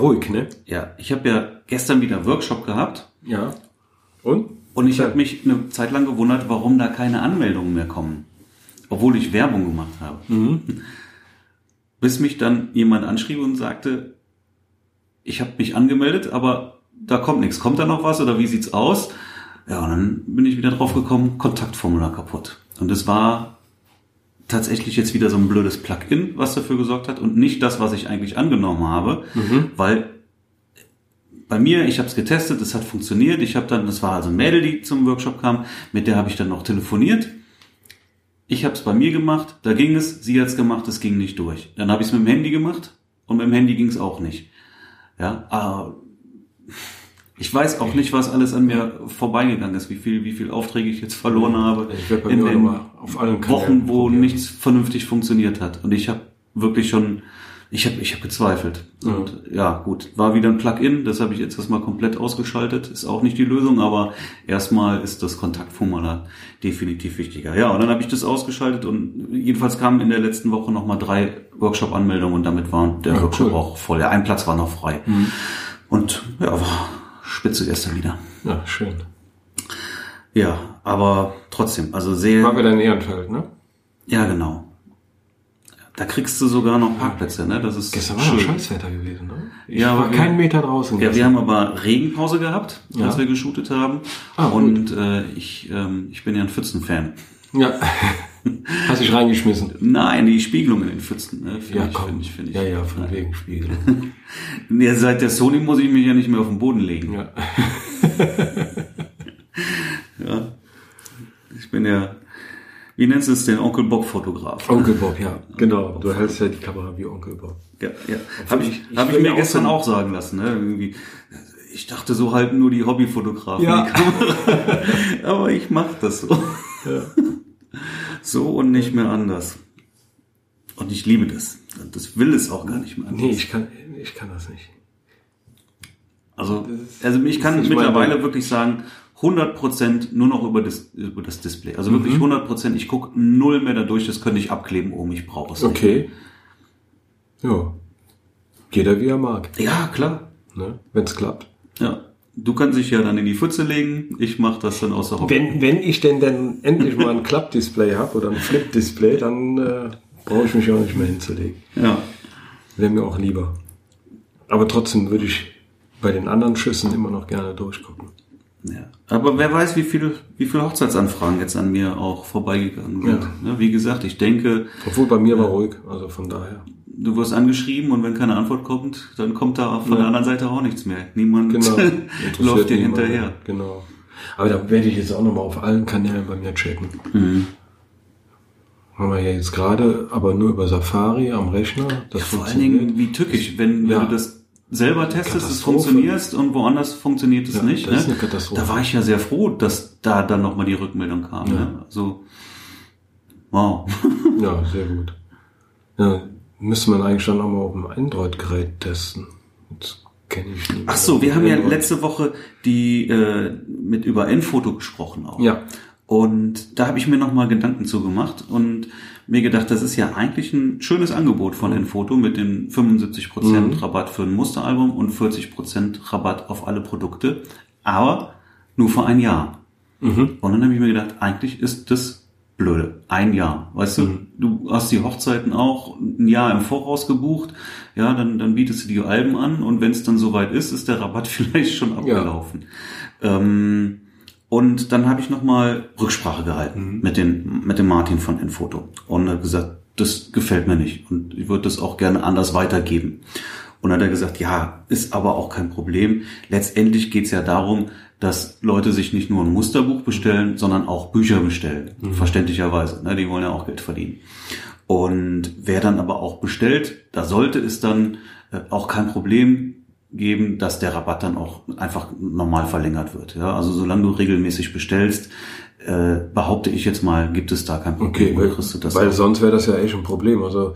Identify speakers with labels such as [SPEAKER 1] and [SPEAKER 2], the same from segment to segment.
[SPEAKER 1] ruhig, ne?
[SPEAKER 2] ja, ich habe ja gestern wieder Workshop gehabt
[SPEAKER 1] Ja. Und?
[SPEAKER 2] und ich habe mich eine Zeit lang gewundert, warum da keine Anmeldungen mehr kommen, obwohl ich Werbung gemacht habe. Bis mich dann jemand anschrieb und sagte, ich habe mich angemeldet, aber da kommt nichts. Kommt da noch was oder wie sieht's aus? Ja, und dann bin ich wieder drauf gekommen, Kontaktformular kaputt. Und es war tatsächlich jetzt wieder so ein blödes Plugin, was dafür gesorgt hat und nicht das, was ich eigentlich angenommen habe, weil bei mir, ich habe es getestet, es hat funktioniert. Ich habe dann, das war also ein Mädel, die zum Workshop kam, mit der habe ich dann noch telefoniert. Ich habe es bei mir gemacht, da ging es, sie hat es gemacht, es ging nicht durch. Dann habe ich es mit dem Handy gemacht und mit dem Handy ging es auch nicht. Ja, aber ich weiß auch nicht, was alles an mir vorbeigegangen ist, wie viel, wie viel Aufträge ich jetzt verloren habe
[SPEAKER 1] Ich werd bei
[SPEAKER 2] in den Wochen, wo
[SPEAKER 1] probieren.
[SPEAKER 2] nichts vernünftig funktioniert hat. Und ich habe wirklich schon, ich habe, ich habe gezweifelt. Und ja, gut, war wieder ein Plugin, das habe ich jetzt erstmal komplett ausgeschaltet. Ist auch nicht die Lösung, aber erstmal ist das Kontaktformular definitiv wichtiger. Ja, und dann habe ich das ausgeschaltet und jedenfalls kamen in der letzten Woche nochmal drei Workshop-Anmeldungen und damit war der
[SPEAKER 1] Ja,
[SPEAKER 2] Workshop
[SPEAKER 1] cool.
[SPEAKER 2] auch voll. Ja, ein Platz war noch frei. Und ja, war spitze gestern wieder.
[SPEAKER 1] Ja, schön.
[SPEAKER 2] Ja, aber trotzdem, also sehr.
[SPEAKER 1] War wieder in Ehrenfeld, ne?
[SPEAKER 2] Ja, genau. Da kriegst du sogar noch Parkplätze, ne? Das ist
[SPEAKER 1] Gestern war
[SPEAKER 2] schön.
[SPEAKER 1] Scheißwetter gewesen, ne? Ich
[SPEAKER 2] Ja,
[SPEAKER 1] war
[SPEAKER 2] aber wir-
[SPEAKER 1] kein Meter draußen.
[SPEAKER 2] Ja, wir
[SPEAKER 1] gestern.
[SPEAKER 2] haben aber Regenpause gehabt,
[SPEAKER 1] Ja.
[SPEAKER 2] als wir geshootet haben.
[SPEAKER 1] Ah,
[SPEAKER 2] und äh, ich, ähm, ich bin ja ein Pfützen-Fan.
[SPEAKER 1] Ja. Hast dich reingeschmissen.
[SPEAKER 2] Nein, die Spiegelung in den Pfützen, ne? Finde
[SPEAKER 1] Ja,
[SPEAKER 2] ich,
[SPEAKER 1] komm.
[SPEAKER 2] finde ich, finde ich.
[SPEAKER 1] Ja, ja, von wegen Spiegel.
[SPEAKER 2] Ja, seit der Sony muss ich mich ja nicht mehr auf den Boden legen.
[SPEAKER 1] Ja.
[SPEAKER 2] Ja. Ich bin ja, wie nennst du es den Onkel Bob Fotograf?
[SPEAKER 1] Onkel Bob, ja. Genau. Du hältst ja die Kamera wie Onkel Bob.
[SPEAKER 2] Ja, ja. Habe ich,
[SPEAKER 1] ich
[SPEAKER 2] hab ich mir
[SPEAKER 1] ja
[SPEAKER 2] gestern auch sagen lassen. Ne? Irgendwie, ich dachte so halt nur die Hobbyfotografen.
[SPEAKER 1] Ja.
[SPEAKER 2] Die Kamera. Aber ich mache das so. So und nicht mehr anders. Und ich liebe das. Das will es auch gar nicht mehr anders.
[SPEAKER 1] Nee, ich kann, ich kann das nicht.
[SPEAKER 2] also, also ich kann
[SPEAKER 1] nicht
[SPEAKER 2] mittlerweile wirklich sagen, 100% nur noch über das, über das Display. Also
[SPEAKER 1] Mhm.
[SPEAKER 2] wirklich 100%, ich gucke null mehr dadurch, das könnte ich abkleben, oben, ich brauche es nicht.
[SPEAKER 1] Okay. Ja. Jeder wie er mag.
[SPEAKER 2] Ja, klar.
[SPEAKER 1] Ne? Wenn es klappt.
[SPEAKER 2] Ja. Du kannst dich ja dann in die Pfütze legen, ich mache das dann außer Hobby.
[SPEAKER 1] Wenn, wenn ich denn dann endlich mal ein Klappdisplay habe oder ein Flip-Display, dann äh, brauche ich mich auch nicht mehr hinzulegen.
[SPEAKER 2] Ja.
[SPEAKER 1] Wäre mir auch lieber. Aber trotzdem würde ich bei den anderen Schüssen immer noch gerne durchgucken.
[SPEAKER 2] Ja. Aber wer weiß, wie viele wie viele Hochzeitsanfragen jetzt an mir auch vorbeigegangen sind.
[SPEAKER 1] Ja.
[SPEAKER 2] Ne, Wie gesagt, ich denke,
[SPEAKER 1] Obwohl bei mir war ruhig, also von daher.
[SPEAKER 2] du wirst angeschrieben und wenn keine Antwort kommt, dann kommt da von
[SPEAKER 1] Ja.
[SPEAKER 2] der anderen Seite auch nichts mehr. Niemand
[SPEAKER 1] Genau.
[SPEAKER 2] läuft dir
[SPEAKER 1] niemanden.
[SPEAKER 2] hinterher.
[SPEAKER 1] Genau. Aber da werde ich jetzt auch nochmal auf allen Kanälen bei mir checken.
[SPEAKER 2] Mhm.
[SPEAKER 1] Haben wir ja jetzt gerade, aber nur über Safari am Rechner. Das
[SPEAKER 2] Vor allen Dingen wie tückisch, wenn,
[SPEAKER 1] Ja.
[SPEAKER 2] wenn du das selber testest, es funktioniert und woanders funktioniert es
[SPEAKER 1] Ja,
[SPEAKER 2] nicht.
[SPEAKER 1] das ist
[SPEAKER 2] ne?
[SPEAKER 1] eine Katastrophe.
[SPEAKER 2] Da war ich ja sehr froh, dass da dann nochmal die Rückmeldung kam.
[SPEAKER 1] Ja.
[SPEAKER 2] Ne? Also, wow.
[SPEAKER 1] Ja, sehr gut. Ja, müsste man eigentlich dann auch mal auf dem Android-Gerät testen. Jetzt kenne ich nicht.
[SPEAKER 2] Ach so, wir haben ja letzte Woche die äh, mit über Enfoto gesprochen auch.
[SPEAKER 1] Ja.
[SPEAKER 2] Und da habe ich mir nochmal Gedanken zu gemacht und mir gedacht, das ist ja eigentlich ein schönes Angebot von Enfoto mit den 75%
[SPEAKER 1] Mhm.
[SPEAKER 2] Rabatt für ein Musteralbum und 40% Rabatt auf alle Produkte, aber nur für ein Jahr.
[SPEAKER 1] Mhm.
[SPEAKER 2] Und dann habe ich mir gedacht, eigentlich ist das blöde. Ein Jahr. Weißt du,
[SPEAKER 1] Mhm.
[SPEAKER 2] du hast die Hochzeiten auch ein Jahr im Voraus gebucht, ja, dann, dann bietest du die Alben an und wenn es dann soweit ist, ist der Rabatt vielleicht schon abgelaufen. Ähm, und dann habe ich nochmal Rücksprache gehalten
[SPEAKER 1] Mhm.
[SPEAKER 2] mit, den, mit dem Martin von Enfoto und er hat gesagt, das gefällt mir nicht und ich würde das auch gerne anders weitergeben. Und dann hat er gesagt, ja, ist aber auch kein Problem. Letztendlich geht es ja darum, dass Leute sich nicht nur ein Musterbuch bestellen, sondern auch Bücher bestellen. Verständlicherweise. Ne? Die wollen ja auch Geld verdienen. Und wer dann aber auch bestellt, da sollte es dann äh, auch kein Problem geben, dass der Rabatt dann auch einfach normal verlängert wird. Ja? Also solange du regelmäßig bestellst, äh, behaupte ich jetzt mal, gibt es da kein Problem.
[SPEAKER 1] Okay, weil,
[SPEAKER 2] kriegst du das
[SPEAKER 1] weil
[SPEAKER 2] auch.
[SPEAKER 1] sonst wäre das ja echt ein Problem. Also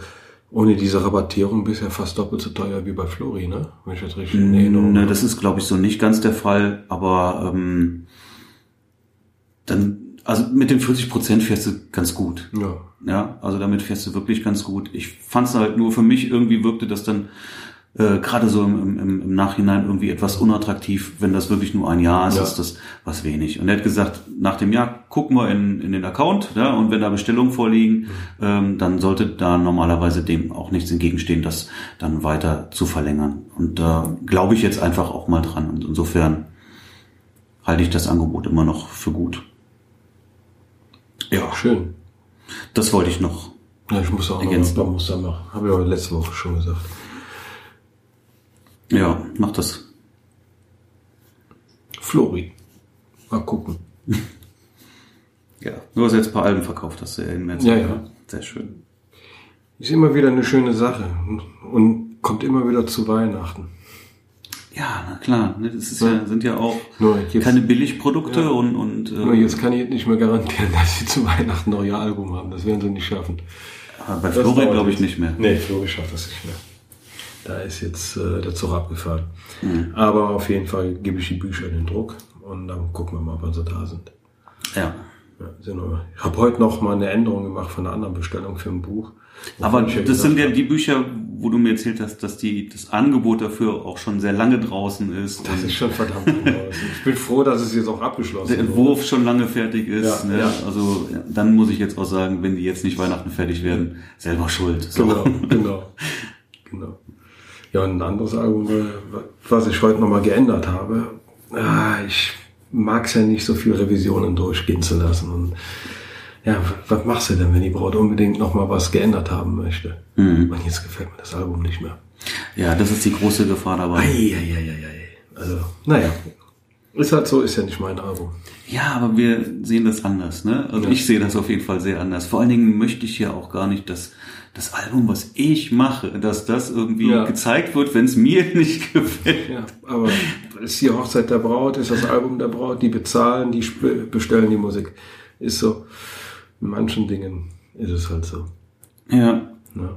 [SPEAKER 1] ohne diese Rabattierung bist du ja fast doppelt so teuer wie bei Flori, ne? Wenn ich das richtig in Erinnerung
[SPEAKER 2] Ne, das ist, glaube ich, so nicht ganz der Fall, aber ähm, dann, also mit den 40 Prozent fährst du ganz gut.
[SPEAKER 1] Ja.
[SPEAKER 2] Ja, also damit fährst du wirklich ganz gut. Ich fand es halt nur für mich irgendwie wirkte das dann äh, gerade so im, im, im Nachhinein irgendwie etwas unattraktiv, wenn das wirklich nur ein Jahr ist,
[SPEAKER 1] Ja.
[SPEAKER 2] ist das was wenig. Und er hat gesagt, nach dem Jahr gucken wir in, in den Account, ja, und wenn da Bestellungen vorliegen, ähm, dann sollte da normalerweise dem auch nichts entgegenstehen, das dann weiter zu verlängern. Und da glaube ich jetzt einfach auch mal dran. Und insofern halte ich das Angebot immer noch für gut. Ja,
[SPEAKER 1] Schön.
[SPEAKER 2] das wollte ich noch.
[SPEAKER 1] Ja, ich muss auch noch
[SPEAKER 2] Ergänzen.
[SPEAKER 1] paar Muster machen. Habe ich aber letzte Woche schon gesagt.
[SPEAKER 2] Ja, mach das.
[SPEAKER 1] Flori. Mal gucken.
[SPEAKER 2] Ja. Du hast jetzt ein paar Alben verkauft, hast du ja in März.
[SPEAKER 1] Ja, ja.
[SPEAKER 2] Sehr schön.
[SPEAKER 1] Ist immer wieder eine schöne Sache. Und kommt immer wieder zu Weihnachten.
[SPEAKER 2] Ja, na klar. ne, Das ist ja, sind ja auch
[SPEAKER 1] Nur jetzt,
[SPEAKER 2] keine Billigprodukte
[SPEAKER 1] Ja.
[SPEAKER 2] und, und
[SPEAKER 1] nur
[SPEAKER 2] äh,
[SPEAKER 1] jetzt kann ich nicht mehr garantieren, dass sie zu Weihnachten noch ihr Album haben. Das werden sie nicht schaffen.
[SPEAKER 2] bei
[SPEAKER 1] Das
[SPEAKER 2] Florian
[SPEAKER 1] dauert
[SPEAKER 2] glaube ich nicht mehr.
[SPEAKER 1] Nee, Flori schafft das nicht mehr. Da ist jetzt äh, der Zug abgefahren.
[SPEAKER 2] Mhm.
[SPEAKER 1] Aber auf jeden Fall gebe ich die Bücher in den Druck und dann gucken wir mal, wann sie da sind.
[SPEAKER 2] Ja.
[SPEAKER 1] Ja, ich habe heute noch mal eine Änderung gemacht von einer anderen Bestellung für ein Buch.
[SPEAKER 2] Aber
[SPEAKER 1] ja
[SPEAKER 2] das sind ja die Bücher, wo du mir erzählt hast, dass die, das Angebot dafür auch schon sehr lange draußen ist.
[SPEAKER 1] Das ist schon verdammt draußen. Ich bin froh, dass es jetzt auch abgeschlossen
[SPEAKER 2] der Entwurf schon lange fertig ist.
[SPEAKER 1] Ja,
[SPEAKER 2] ne?
[SPEAKER 1] ja.
[SPEAKER 2] Also dann muss ich jetzt auch sagen, wenn die jetzt nicht Weihnachten fertig werden, selber schuld. So.
[SPEAKER 1] Genau, genau, genau. Ja, und ein anderes Album, was ich heute nochmal geändert habe. Ah, ich mag es ja nicht, so viel Revisionen durchgehen zu lassen. Und ja, was machst du denn, wenn die Braut unbedingt nochmal was geändert haben möchte?
[SPEAKER 2] Mhm.
[SPEAKER 1] Und jetzt gefällt mir das Album nicht mehr.
[SPEAKER 2] Ja, das ist die große Gefahr dabei.
[SPEAKER 1] Eieieiei. Also, naja. Ist halt so, ist ja nicht mein Album.
[SPEAKER 2] Ja, aber wir sehen das anders, ne? Also
[SPEAKER 1] Ja.
[SPEAKER 2] ich sehe das auf jeden Fall sehr anders. Vor allen Dingen möchte ich ja auch gar nicht, dass das Album, was ich mache, dass das irgendwie
[SPEAKER 1] Ja.
[SPEAKER 2] gezeigt wird, wenn es mir nicht gefällt.
[SPEAKER 1] Ja, aber ist die Hochzeit der Braut, ist das Album der Braut, die bezahlen, die bestellen die Musik. Ist so. In manchen Dingen ist es halt so.
[SPEAKER 2] Ja.
[SPEAKER 1] Ne?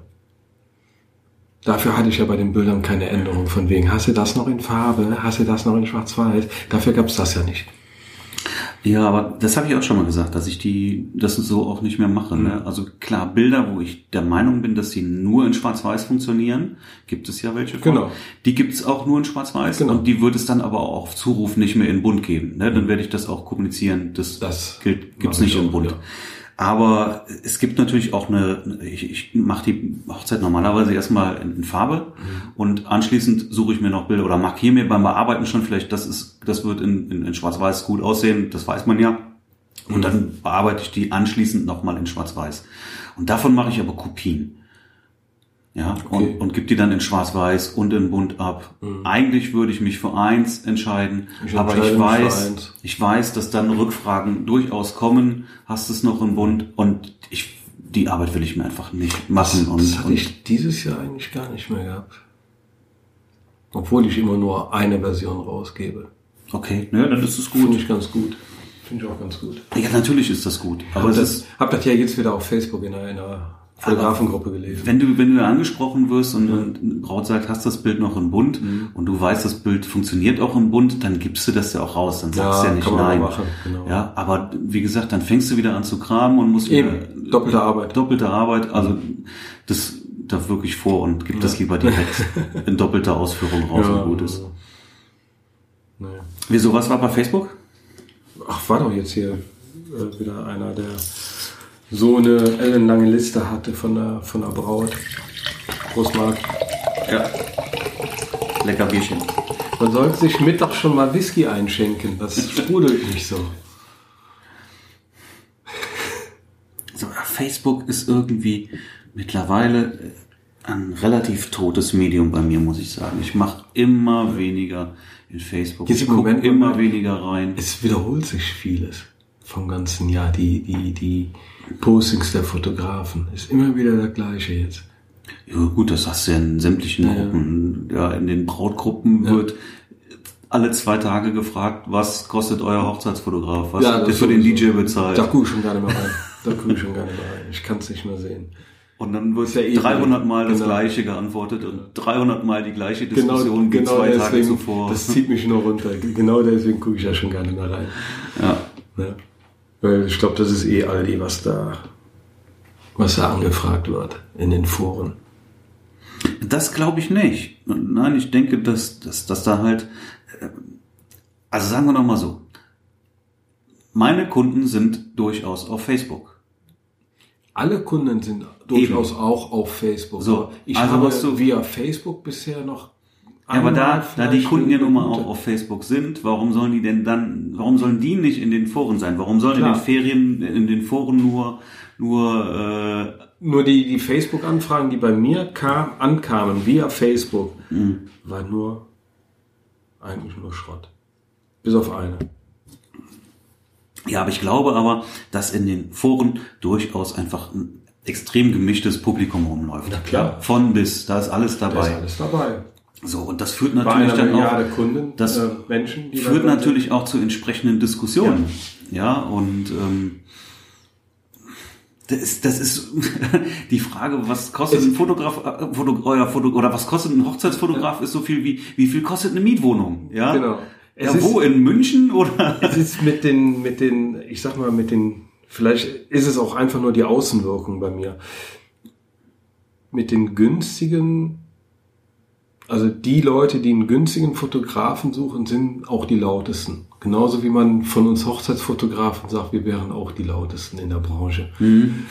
[SPEAKER 1] Dafür hatte ich ja bei den Bildern keine Änderung von wegen, hast du das noch in Farbe, hast du das noch in Schwarz-Weiß? Dafür gab's das ja nicht.
[SPEAKER 2] Ja, aber das habe ich auch schon mal gesagt, dass ich die das so auch nicht mehr mache.
[SPEAKER 1] Mhm.
[SPEAKER 2] Ne? Also klar, Bilder, wo ich der Meinung bin, dass sie nur in Schwarz-Weiß funktionieren, gibt es ja welche von.
[SPEAKER 1] Genau.
[SPEAKER 2] Die gibt es auch nur in Schwarz-Weiß
[SPEAKER 1] Genau.
[SPEAKER 2] und die wird es dann aber auch auf Zuruf nicht mehr in Bunt geben. Ne? Dann werde ich das auch kommunizieren. Das,
[SPEAKER 1] Das
[SPEAKER 2] gilt, gibt's nicht
[SPEAKER 1] ich
[SPEAKER 2] in Bunt.
[SPEAKER 1] ja.
[SPEAKER 2] Aber es gibt natürlich auch eine, ich, ich mache die Hochzeit normalerweise erstmal in, in Farbe
[SPEAKER 1] Mhm.
[SPEAKER 2] und anschließend suche ich mir noch Bilder oder markiere mir beim Bearbeiten schon vielleicht, das ist, das wird in, in, in Schwarz-Weiß gut aussehen, das weiß man ja. Und dann bearbeite ich die anschließend nochmal in Schwarz-Weiß. Und davon mache ich aber Kopien. Ja,
[SPEAKER 1] Okay.
[SPEAKER 2] und, und gebe die dann in Schwarz-Weiß und in Bunt ab. Eigentlich würde ich mich für eins entscheiden,
[SPEAKER 1] Mhm. Ich
[SPEAKER 2] aber ich weiß, ich weiß, dass dann Rückfragen durchaus kommen. Hast du es noch in Bunt? Und ich, die Arbeit will ich mir einfach nicht machen. Und,
[SPEAKER 1] das hatte
[SPEAKER 2] und
[SPEAKER 1] ich dieses Jahr eigentlich gar nicht mehr gehabt. Obwohl ich immer nur eine Version rausgebe.
[SPEAKER 2] okay, ne, dann ist es
[SPEAKER 1] Finde
[SPEAKER 2] gut.
[SPEAKER 1] ich ganz gut. Finde ich auch ganz gut.
[SPEAKER 2] Ja, natürlich ist das gut. Aber
[SPEAKER 1] Hab das,
[SPEAKER 2] ist,
[SPEAKER 1] hab das ja jetzt wieder auf Facebook in einer Fotografengruppe gelesen.
[SPEAKER 2] wenn du, wenn du angesprochen wirst und, und Braut sagt, hast das Bild noch in Bunt
[SPEAKER 1] Mhm.
[SPEAKER 2] und du weißt, das Bild funktioniert auch in Bunt, dann gibst du das ja auch raus. Dann sagst
[SPEAKER 1] Ja,
[SPEAKER 2] du ja nicht
[SPEAKER 1] kann man
[SPEAKER 2] nein.
[SPEAKER 1] machen, genau.
[SPEAKER 2] Ja, aber wie gesagt, dann fängst du wieder an zu kramen und musst
[SPEAKER 1] Eben,
[SPEAKER 2] wieder,
[SPEAKER 1] doppelte Arbeit.
[SPEAKER 2] Doppelte Arbeit, also das da wirklich vor und gib das lieber direkt in doppelter Ausführung raus und gut ist.
[SPEAKER 1] Nee.
[SPEAKER 2] Wieso, was war bei Facebook?
[SPEAKER 1] Ach, war doch jetzt hier äh, wieder einer, der so eine ellenlange Liste hatte von der, von der Braut. Großmarkt.
[SPEAKER 2] Ja. Lecker Bierchen.
[SPEAKER 1] Man sollte sich mittags schon mal Whisky einschenken. Das sprudelt nicht so.
[SPEAKER 2] So, Facebook ist irgendwie mittlerweile äh, ein relativ totes Medium bei mir, muss ich sagen. Ich mache immer weniger in Facebook.
[SPEAKER 1] Jetzt
[SPEAKER 2] ich gucke immer weniger rein.
[SPEAKER 1] Es wiederholt sich vieles vom ganzen Jahr. Die, die, die Postings der Fotografen ist immer wieder der gleiche jetzt.
[SPEAKER 2] Ja, gut, das hast du ja in sämtlichen
[SPEAKER 1] Ja, ja.
[SPEAKER 2] Gruppen. Ja, in den Brautgruppen
[SPEAKER 1] Ja.
[SPEAKER 2] wird alle zwei Tage gefragt, was kostet euer Hochzeitsfotograf? Was
[SPEAKER 1] Ja,
[SPEAKER 2] habt ihr
[SPEAKER 1] das
[SPEAKER 2] für den. DJ bezahlt?
[SPEAKER 1] Da gucke ich schon gar nicht mehr rein. Da gucke ich schon gar nicht mehr rein. Ich kann es nicht mehr sehen.
[SPEAKER 2] Und dann wird
[SPEAKER 1] ja eh
[SPEAKER 2] 300 Mal das
[SPEAKER 1] genau.
[SPEAKER 2] Gleiche geantwortet und 300 Mal die gleiche Diskussion wie
[SPEAKER 1] genau
[SPEAKER 2] zwei Tage
[SPEAKER 1] deswegen,
[SPEAKER 2] zuvor.
[SPEAKER 1] das zieht mich nur runter. Genau deswegen gucke ich ja schon gar nicht mehr rein.
[SPEAKER 2] ja.
[SPEAKER 1] Ne? Weil ich glaube, das ist eh Aldi, was da, was da angefragt wird in den Foren.
[SPEAKER 2] Das glaube ich nicht. Nein, ich denke, dass, dass, dass da halt, äh, also sagen wir noch mal so, meine Kunden sind durchaus auf Facebook.
[SPEAKER 1] Alle Kunden sind durchaus Eben. auch auf Facebook.
[SPEAKER 2] So,
[SPEAKER 1] ich also habe du, via Facebook bisher noch.
[SPEAKER 2] Ja, aber da, da die Kunden ja nun mal auch auf Facebook sind, warum sollen die denn dann, warum sollen die nicht in den Foren sein? Warum sollen Klar. in den Ferien, in den Foren nur, nur,
[SPEAKER 1] äh, nur die, die Facebook-Anfragen, die bei mir kam, ankamen via Facebook, mhm. war nur eigentlich nur Schrott. Bis auf eine.
[SPEAKER 2] Ja, aber ich glaube aber, dass in den Foren durchaus einfach ein extrem gemischtes Publikum rumläuft.
[SPEAKER 1] Na klar.
[SPEAKER 2] Von bis, da ist alles dabei. Da
[SPEAKER 1] ist alles dabei.
[SPEAKER 2] So, und das führt natürlich dann auch,
[SPEAKER 1] Kunden,
[SPEAKER 2] das äh, Menschen, die führt natürlich auch zu entsprechenden Diskussionen. Ja, ja und ähm, das ist, das ist die Frage, was kostet ein Fotograf, äh, Foto, euer Foto, oder was kostet ein Hochzeitsfotograf, ist so viel wie, wie viel kostet eine Mietwohnung, ja?
[SPEAKER 1] Genau.
[SPEAKER 2] Es ja, wo, in München oder?
[SPEAKER 1] Es ist mit den, mit den, ich sag mal, mit den, vielleicht ist es auch einfach nur die Außenwirkung bei mir. Mit den günstigen, also die Leute, die einen günstigen Fotografen suchen, sind auch die lautesten. Genauso wie man von uns Hochzeitsfotografen sagt, wir wären auch die lautesten in der Branche. Mhm.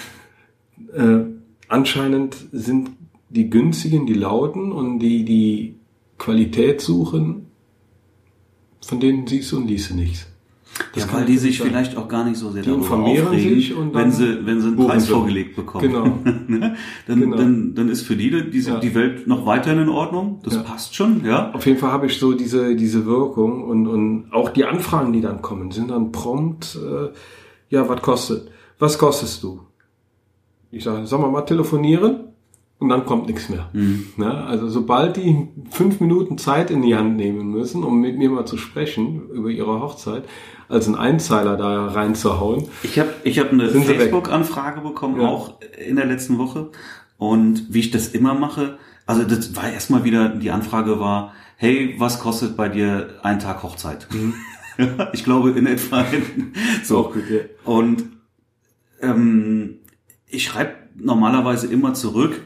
[SPEAKER 1] Äh, anscheinend sind die günstigen, die lauten und die, die Qualität suchen, von denen siehst du und liest du nichts.
[SPEAKER 2] Das ja, weil die sich vielleicht auch gar nicht so sehr
[SPEAKER 1] die darüber aufregen, sich und
[SPEAKER 2] wenn sie, wenn sie einen Preis vorgelegt bekommen.
[SPEAKER 1] Genau.
[SPEAKER 2] Ne? dann, genau. Dann, dann ist für die die, ja. die Welt noch weiterhin in Ordnung. Das ja. passt schon, ja.
[SPEAKER 1] Auf jeden Fall habe ich so diese, diese Wirkung und, und auch die Anfragen, die dann kommen, sind dann prompt, äh, ja, was kostet? Was kostest du? Ich sage, sag mal mal telefonieren und dann kommt nichts mehr. Mhm. Ja, also sobald die fünf Minuten Zeit in die Hand nehmen müssen, um mit mir mal zu sprechen über ihre Hochzeit, als einen Einzeiler da reinzuhauen.
[SPEAKER 2] Ich habe ich hab eine Facebook-Anfrage bekommen, ja. auch in der letzten Woche. Und wie ich das immer mache, also das war erstmal wieder, die Anfrage war, hey, was kostet bei dir ein Tag Hochzeit? Mhm. ich glaube in etwa. so. Gut, ja. Und ähm, ich schreibe normalerweise immer zurück,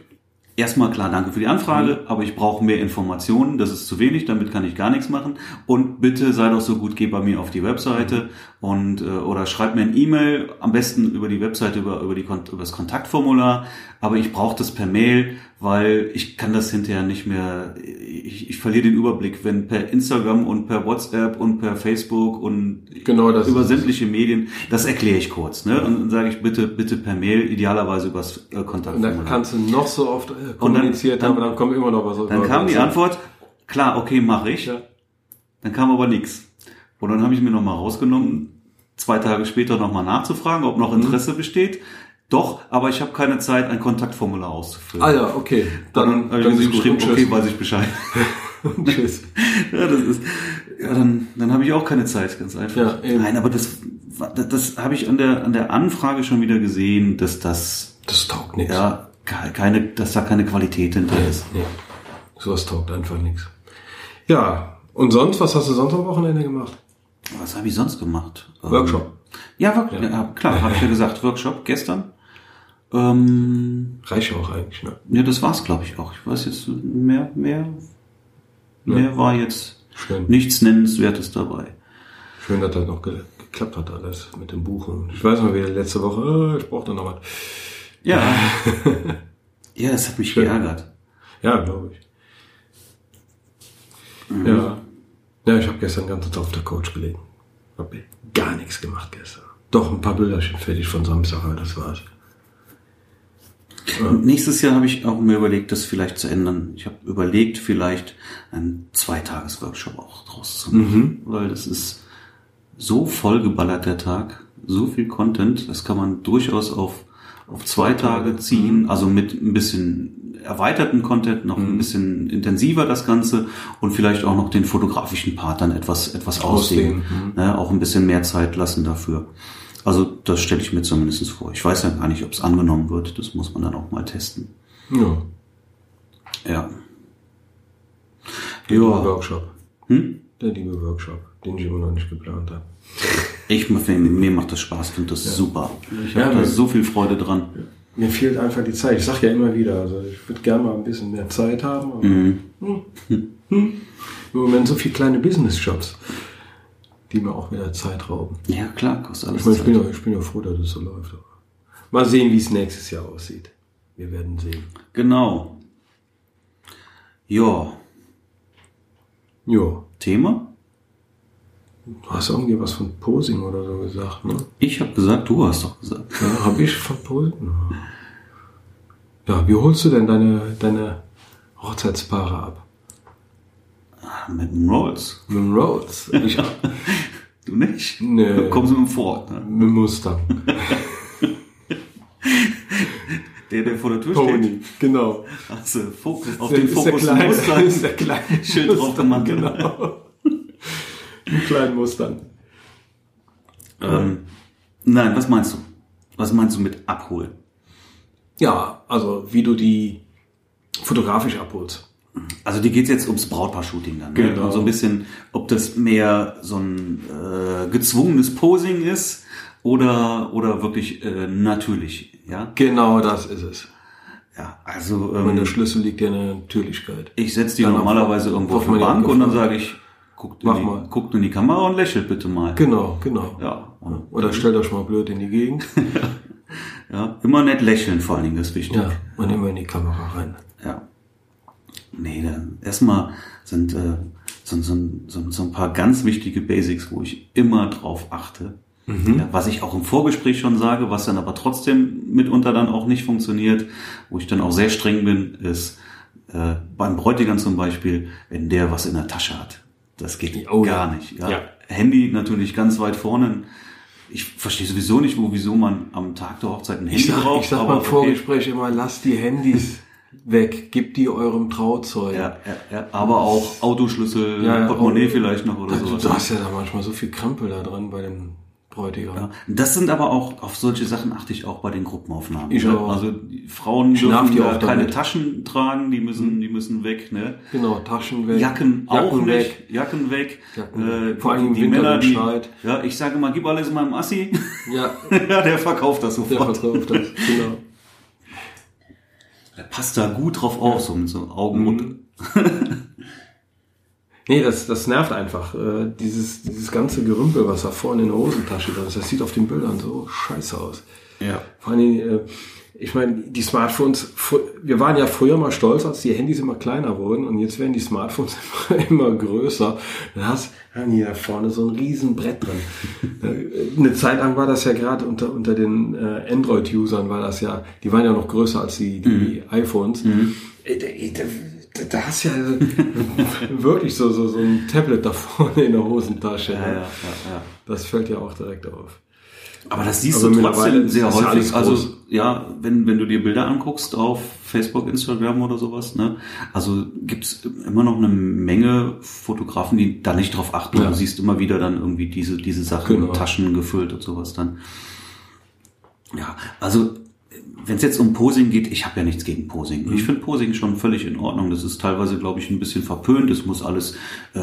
[SPEAKER 2] erstmal klar, danke für die Anfrage, mhm. aber ich brauche mehr Informationen, das ist zu wenig, damit kann ich gar nichts machen. Und bitte sei doch so gut, geh bei mir auf die Webseite und äh, oder schreib mir ein E-Mail, am besten über die Webseite, über, über, die, über das Kontaktformular, aber ich brauche das per Mail, weil ich kann das hinterher nicht mehr, ich, ich verliere den Überblick, wenn per Instagram und per WhatsApp und per Facebook und
[SPEAKER 1] genau das
[SPEAKER 2] über sämtliche Medien, das erkläre ich kurz, ne? Und dann sage ich bitte, bitte per Mail, idealerweise übers äh, Kontaktformular.
[SPEAKER 1] Und dann kannst du noch so oft äh, kommuniziert dann, haben, dann kommt immer noch was.
[SPEAKER 2] Dann kam die Antwort, klar, okay, mache ich. Ja. Dann kam aber nichts. Und dann habe ich mir nochmal rausgenommen, zwei Tage später nochmal nachzufragen, ob noch mhm. Interesse mhm. besteht. Doch, aber ich habe keine Zeit, ein Kontaktformular auszufüllen.
[SPEAKER 1] Ah ja, okay.
[SPEAKER 2] Dann, dann, habe ich geschrieben, okay, weiß ich Bescheid. Tschüss. ja, das ist, ja, dann, dann habe ich auch keine Zeit, ganz einfach. Ja, eben. Nein, aber das, das, das habe ich an der, an der Anfrage schon wieder gesehen, dass das,
[SPEAKER 1] das taugt nichts.
[SPEAKER 2] Ja, keine, dass da keine Qualität hinter nee, ist.
[SPEAKER 1] Nee. Sowas taugt einfach nichts. Ja, und sonst, was hast du sonst am Wochenende gemacht?
[SPEAKER 2] Was habe ich sonst gemacht?
[SPEAKER 1] Workshop.
[SPEAKER 2] Ja, Workshop. Ja. ja klar, habe ich ja gesagt, Workshop gestern. Ähm,
[SPEAKER 1] Reicht auch eigentlich, ne?
[SPEAKER 2] Ja, das war's, glaube ich auch. Ich weiß jetzt mehr, mehr, mehr war jetzt Schön. nichts Nennenswertes dabei.
[SPEAKER 1] Schön, dass das noch ge geklappt hat alles mit dem Buchen. Ich weiß noch, wie letzte Woche, äh, ich brauchte noch was.
[SPEAKER 2] Ja. ja, es hat mich Schön. geärgert.
[SPEAKER 1] Ja, glaube ich. Mhm. Ja. Ja, ich habe gestern ganz auf der Couch gelegen. Hab gar nichts gemacht gestern. Doch ein paar Bilderchen fertig von Samstag, aber das war's.
[SPEAKER 2] Nächstes Jahr habe ich auch mir überlegt, das vielleicht zu ändern. Ich habe überlegt, vielleicht einen Zweitages-Workshop auch draus zu machen, mhm. weil das ist so vollgeballert der Tag, so viel Content, das kann man durchaus auf auf zwei Tage ziehen, also mit ein bisschen erweiterten Content, noch ein mhm. bisschen intensiver das Ganze und vielleicht auch noch den fotografischen Part dann etwas, etwas aussehen, mhm. ne, auch ein bisschen mehr Zeit lassen dafür. Also das stelle ich mir zumindest vor. Ich weiß ja gar nicht, ob es angenommen wird. Das muss man dann auch mal testen.
[SPEAKER 1] Ja.
[SPEAKER 2] Ja.
[SPEAKER 1] Der ja. liebe Workshop. Hm? Der liebe Workshop, den ich immer noch nicht geplant habe.
[SPEAKER 2] Ich mir macht das Spaß, finde das super. Ich habe
[SPEAKER 1] Ja,
[SPEAKER 2] da so viel Freude dran.
[SPEAKER 1] Mir fehlt einfach die Zeit. Ich sage ja immer wieder, also ich würde gerne mal ein bisschen mehr Zeit haben.
[SPEAKER 2] Mhm.
[SPEAKER 1] hm, hm, hm. Im Moment so viele kleine Business-Jobs, die mir auch wieder Zeit rauben.
[SPEAKER 2] Ja, klar, kostet alles
[SPEAKER 1] Ich, meine, ich, bin, ja, ich bin ja froh, dass es so läuft. Mal sehen, wie es nächstes Jahr aussieht. Wir werden sehen.
[SPEAKER 2] Genau. Ja,
[SPEAKER 1] Jo,
[SPEAKER 2] Thema?
[SPEAKER 1] du hast irgendwie was von Posing oder so gesagt, ne?
[SPEAKER 2] Ich habe gesagt, du hast doch gesagt.
[SPEAKER 1] Ja, habe ich von Posing? Ja, wie holst du denn deine, deine Hochzeitspaare ab?
[SPEAKER 2] Mit dem Rolls.
[SPEAKER 1] Mit dem Rhodes. Ich,
[SPEAKER 2] Du nicht?
[SPEAKER 1] Nee.
[SPEAKER 2] Du kommst mit dem Ford. Ne?
[SPEAKER 1] mit dem Mustang.
[SPEAKER 2] Der, der vor der Tür steht.
[SPEAKER 1] Pony, genau.
[SPEAKER 2] Hast du Fokus, auf den
[SPEAKER 1] ist der
[SPEAKER 2] Fokus
[SPEAKER 1] kleine-
[SPEAKER 2] Mustang
[SPEAKER 1] ist der kleine
[SPEAKER 2] Schild drauf gemacht.
[SPEAKER 1] Genau. Einen kleinen Mustang.
[SPEAKER 2] Ähm, nein, was meinst du? Was meinst du mit abholen?
[SPEAKER 1] Ja, also wie du die fotografisch abholst.
[SPEAKER 2] Also die geht's jetzt ums Brautpaar-Shooting dann. Ne?
[SPEAKER 1] Genau.
[SPEAKER 2] Und so ein bisschen, ob das mehr so ein äh, gezwungenes Posing ist oder oder wirklich äh, natürlich. Ja,
[SPEAKER 1] Genau das ist es.
[SPEAKER 2] ja. Also
[SPEAKER 1] Und
[SPEAKER 2] ähm,
[SPEAKER 1] der Schlüssel liegt ja in der Natürlichkeit.
[SPEAKER 2] ich setze die
[SPEAKER 1] Dann
[SPEAKER 2] normalerweise
[SPEAKER 1] auf-
[SPEAKER 2] irgendwo
[SPEAKER 1] auf
[SPEAKER 2] auf die Bank und dann sage ich, guckt in,
[SPEAKER 1] Mach
[SPEAKER 2] die,
[SPEAKER 1] mal.
[SPEAKER 2] guckt in die Kamera und lächelt bitte mal.
[SPEAKER 1] Genau, genau.
[SPEAKER 2] Ja, und,
[SPEAKER 1] Oder stellt euch mal blöd in die Gegend.
[SPEAKER 2] ja, immer nett lächeln vor allen Dingen, das ist wichtig.
[SPEAKER 1] Ja, und immer in die Kamera rein.
[SPEAKER 2] Ja. Nee, dann erstmal sind äh, so, so, so, so ein paar ganz wichtige Basics, wo ich immer drauf achte. Ja, was ich auch im Vorgespräch schon sage, was dann aber trotzdem mitunter dann auch nicht funktioniert, wo ich dann auch sehr streng bin, ist äh, beim Bräutigam zum Beispiel, wenn der was in der Tasche hat. Das geht
[SPEAKER 1] Oh ja.
[SPEAKER 2] gar nicht. Ja.
[SPEAKER 1] Ja.
[SPEAKER 2] Handy natürlich ganz weit vorne. Ich verstehe sowieso nicht, wo, wieso man am Tag der Hochzeit ein Handy
[SPEAKER 1] Ich sag,
[SPEAKER 2] braucht.
[SPEAKER 1] ich sag
[SPEAKER 2] aber
[SPEAKER 1] beim
[SPEAKER 2] okay.
[SPEAKER 1] Vorgespräch immer, lasst die Handys weg, gebt die eurem Trauzeug.
[SPEAKER 2] Ja, ja, ja, aber auch Autoschlüssel,
[SPEAKER 1] Ja, ja,
[SPEAKER 2] Portemonnaie
[SPEAKER 1] auch-
[SPEAKER 2] vielleicht noch oder sowas.
[SPEAKER 1] du hast ja da manchmal so viel Krempel da dran bei dem Bräutigam.
[SPEAKER 2] Ja. Das sind aber auch, auf solche Sachen achte ich auch bei den Gruppenaufnahmen.
[SPEAKER 1] Ich
[SPEAKER 2] ne?
[SPEAKER 1] auch.
[SPEAKER 2] Also die Frauen dürfen
[SPEAKER 1] die
[SPEAKER 2] ja
[SPEAKER 1] auch
[SPEAKER 2] keine
[SPEAKER 1] damit.
[SPEAKER 2] Taschen tragen, die müssen, die müssen weg, ne?
[SPEAKER 1] Genau, Taschen weg.
[SPEAKER 2] Jacken, auch
[SPEAKER 1] Jacken
[SPEAKER 2] nicht,
[SPEAKER 1] weg.
[SPEAKER 2] Jacken weg.
[SPEAKER 1] Jacken
[SPEAKER 2] Äh.
[SPEAKER 1] Vor allem
[SPEAKER 2] die
[SPEAKER 1] Winter,
[SPEAKER 2] Männer, die,
[SPEAKER 1] schneit.
[SPEAKER 2] ja, ich sage mal, gib alles meinem Assi.
[SPEAKER 1] Ja,
[SPEAKER 2] ja, der verkauft das
[SPEAKER 1] der
[SPEAKER 2] sofort.
[SPEAKER 1] verkauft das. Genau.
[SPEAKER 2] Der passt da gut drauf auf, so mit so Augenmund.
[SPEAKER 1] Mhm. Nee, das, das nervt einfach. Äh, dieses, dieses ganze Gerümpel, was da vorne in der Hosentasche drin ist, das sieht auf den Bildern so scheiße aus.
[SPEAKER 2] Ja.
[SPEAKER 1] Vor allem, äh, ich meine, die Smartphones, wir waren ja früher mal stolz, als die Handys immer kleiner wurden und jetzt werden die Smartphones immer, immer größer. Dann hast haben die da vorne so ein riesen Brett drin. Äh, Eine Zeit lang war das ja gerade unter, unter den äh, Android-Usern war das ja, die waren ja noch größer als die, die iPhones. Äh, da, hast du ja wirklich so, so, so ein Tablet da vorne in der Hosentasche. Ne?
[SPEAKER 2] ja, ja, ja.
[SPEAKER 1] Das fällt ja auch direkt auf.
[SPEAKER 2] Aber das siehst
[SPEAKER 1] Aber
[SPEAKER 2] du trotzdem sehr
[SPEAKER 1] ja
[SPEAKER 2] häufig. Also ja, wenn, wenn du dir Bilder anguckst auf Facebook, Instagram oder sowas, ne? Also gibt's immer noch eine Menge Fotografen, die da nicht drauf achten.
[SPEAKER 1] Ja.
[SPEAKER 2] Du siehst immer wieder dann irgendwie diese, diese Sachen,
[SPEAKER 1] Genau.
[SPEAKER 2] Taschen gefüllt und sowas dann. Ja, also wenn es jetzt um Posing geht, ich habe ja nichts gegen Posing.
[SPEAKER 1] Mhm.
[SPEAKER 2] Ich finde Posing schon völlig in Ordnung. Das ist teilweise, glaube ich, ein bisschen verpönt. Es muss alles äh,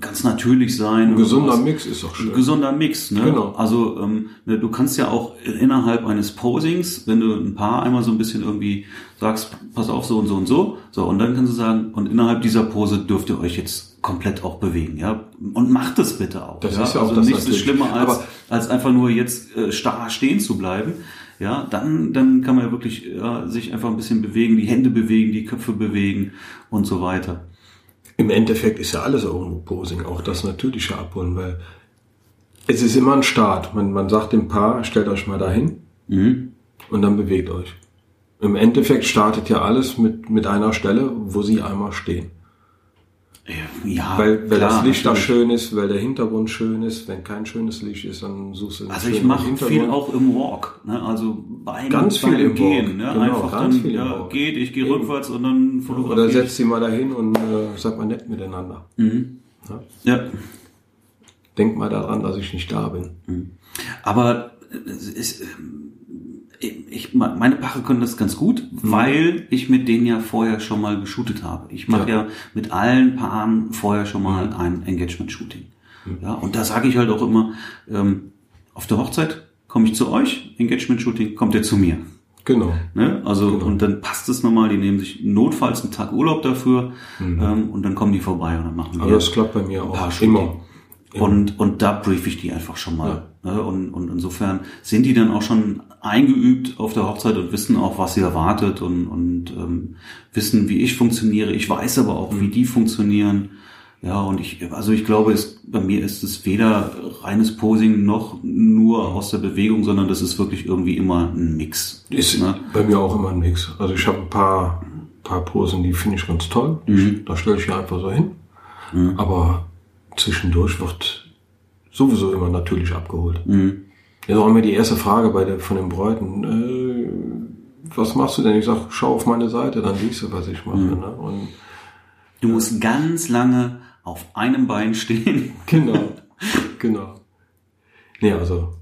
[SPEAKER 2] ganz natürlich sein.
[SPEAKER 1] Ein
[SPEAKER 2] und
[SPEAKER 1] gesunder
[SPEAKER 2] sowas.
[SPEAKER 1] Mix ist doch schön.
[SPEAKER 2] Ein gesunder Mix, ne?
[SPEAKER 1] Genau.
[SPEAKER 2] Also ähm, ne, du kannst ja auch innerhalb eines Posings, wenn du ein Paar einmal so ein bisschen irgendwie sagst, pass auf, so und so und so, so und dann kannst du sagen, und innerhalb dieser Pose dürft ihr euch jetzt komplett auch bewegen, ja? Und macht es bitte auch.
[SPEAKER 1] Das
[SPEAKER 2] ja?
[SPEAKER 1] ist ja auch
[SPEAKER 2] also
[SPEAKER 1] das
[SPEAKER 2] nichts ist schlimmer als als einfach nur jetzt äh, starr stehen zu bleiben. Ja, dann, dann kann man ja wirklich ja, sich einfach ein bisschen bewegen, die Hände bewegen, die Köpfe bewegen und so weiter.
[SPEAKER 1] Im Endeffekt ist ja alles irgendwo Posing, auch das natürliche Abholen, weil es ist immer ein Start. Man, man sagt dem Paar, stellt euch mal dahin
[SPEAKER 2] Mhm.
[SPEAKER 1] und dann bewegt euch. Im Endeffekt startet ja alles mit, mit einer Stelle, wo sie einmal stehen.
[SPEAKER 2] Ja,
[SPEAKER 1] Weil, weil
[SPEAKER 2] klar,
[SPEAKER 1] das Licht da
[SPEAKER 2] natürlich.
[SPEAKER 1] schön ist, weil der Hintergrund schön ist. Wenn kein schönes Licht ist, dann suchst du
[SPEAKER 2] Also ich mache viel auch im Walk, ne? also beim,
[SPEAKER 1] Ganz viel
[SPEAKER 2] beim
[SPEAKER 1] im
[SPEAKER 2] Gehen.
[SPEAKER 1] Walk,
[SPEAKER 2] Ne?
[SPEAKER 1] genau,
[SPEAKER 2] Einfach
[SPEAKER 1] ganz
[SPEAKER 2] dann,
[SPEAKER 1] viel im
[SPEAKER 2] ja, geht, ich gehe rückwärts und dann fotografiere
[SPEAKER 1] Oder
[SPEAKER 2] ich.
[SPEAKER 1] setzt sie mal dahin und äh, sagt mal nett miteinander.
[SPEAKER 2] Mhm.
[SPEAKER 1] Ja?
[SPEAKER 2] Ja,
[SPEAKER 1] Denkt mal daran, dass ich nicht da bin.
[SPEAKER 2] aber es ist, ähm, ich, meine Paare können das ganz gut,
[SPEAKER 1] Mhm.
[SPEAKER 2] weil ich mit denen ja vorher schon mal geshootet habe. Ich mache ja.
[SPEAKER 1] Ja.
[SPEAKER 2] mit allen Paaren vorher schon mal
[SPEAKER 1] Mhm.
[SPEAKER 2] ein Engagement-Shooting. Ja, und da sage ich halt auch immer, ähm, auf der Hochzeit komme ich zu euch, Engagement-Shooting, kommt ihr zu mir.
[SPEAKER 1] Genau.
[SPEAKER 2] Ne? Also
[SPEAKER 1] Genau.
[SPEAKER 2] und dann passt es nochmal, die nehmen sich notfalls einen Tag Urlaub dafür ähm, und dann kommen die vorbei und dann machen wir
[SPEAKER 1] das klappt bei mir auch
[SPEAKER 2] Shooting.
[SPEAKER 1] immer.
[SPEAKER 2] Und, und da brief ich die einfach schon mal. Ne? Und, und insofern sind die dann auch schon eingeübt auf der Hochzeit und wissen auch, was sie erwartet und, und ähm, wissen, wie ich funktioniere. Ich weiß aber auch, wie die funktionieren. Ja, und ich, also ich glaube, es, bei mir ist es weder reines Posing noch nur aus der Bewegung, sondern das ist wirklich irgendwie immer ein Mix.
[SPEAKER 1] Ist
[SPEAKER 2] ne?
[SPEAKER 1] bei mir auch immer ein Mix. Also ich habe ein paar, paar Posen, die finde ich ganz toll. Da stelle ich ja einfach so hin. Aber zwischendurch wird sowieso immer natürlich abgeholt.
[SPEAKER 2] Mhm.
[SPEAKER 1] Ja, auch immer die erste Frage bei der, von den Bräuten. Äh, was machst du denn? Ich sag, schau auf meine Seite, dann siehst du, was ich mache. Ne? Und
[SPEAKER 2] Du musst ganz lange auf einem Bein stehen.
[SPEAKER 1] Genau, genau. Nee, also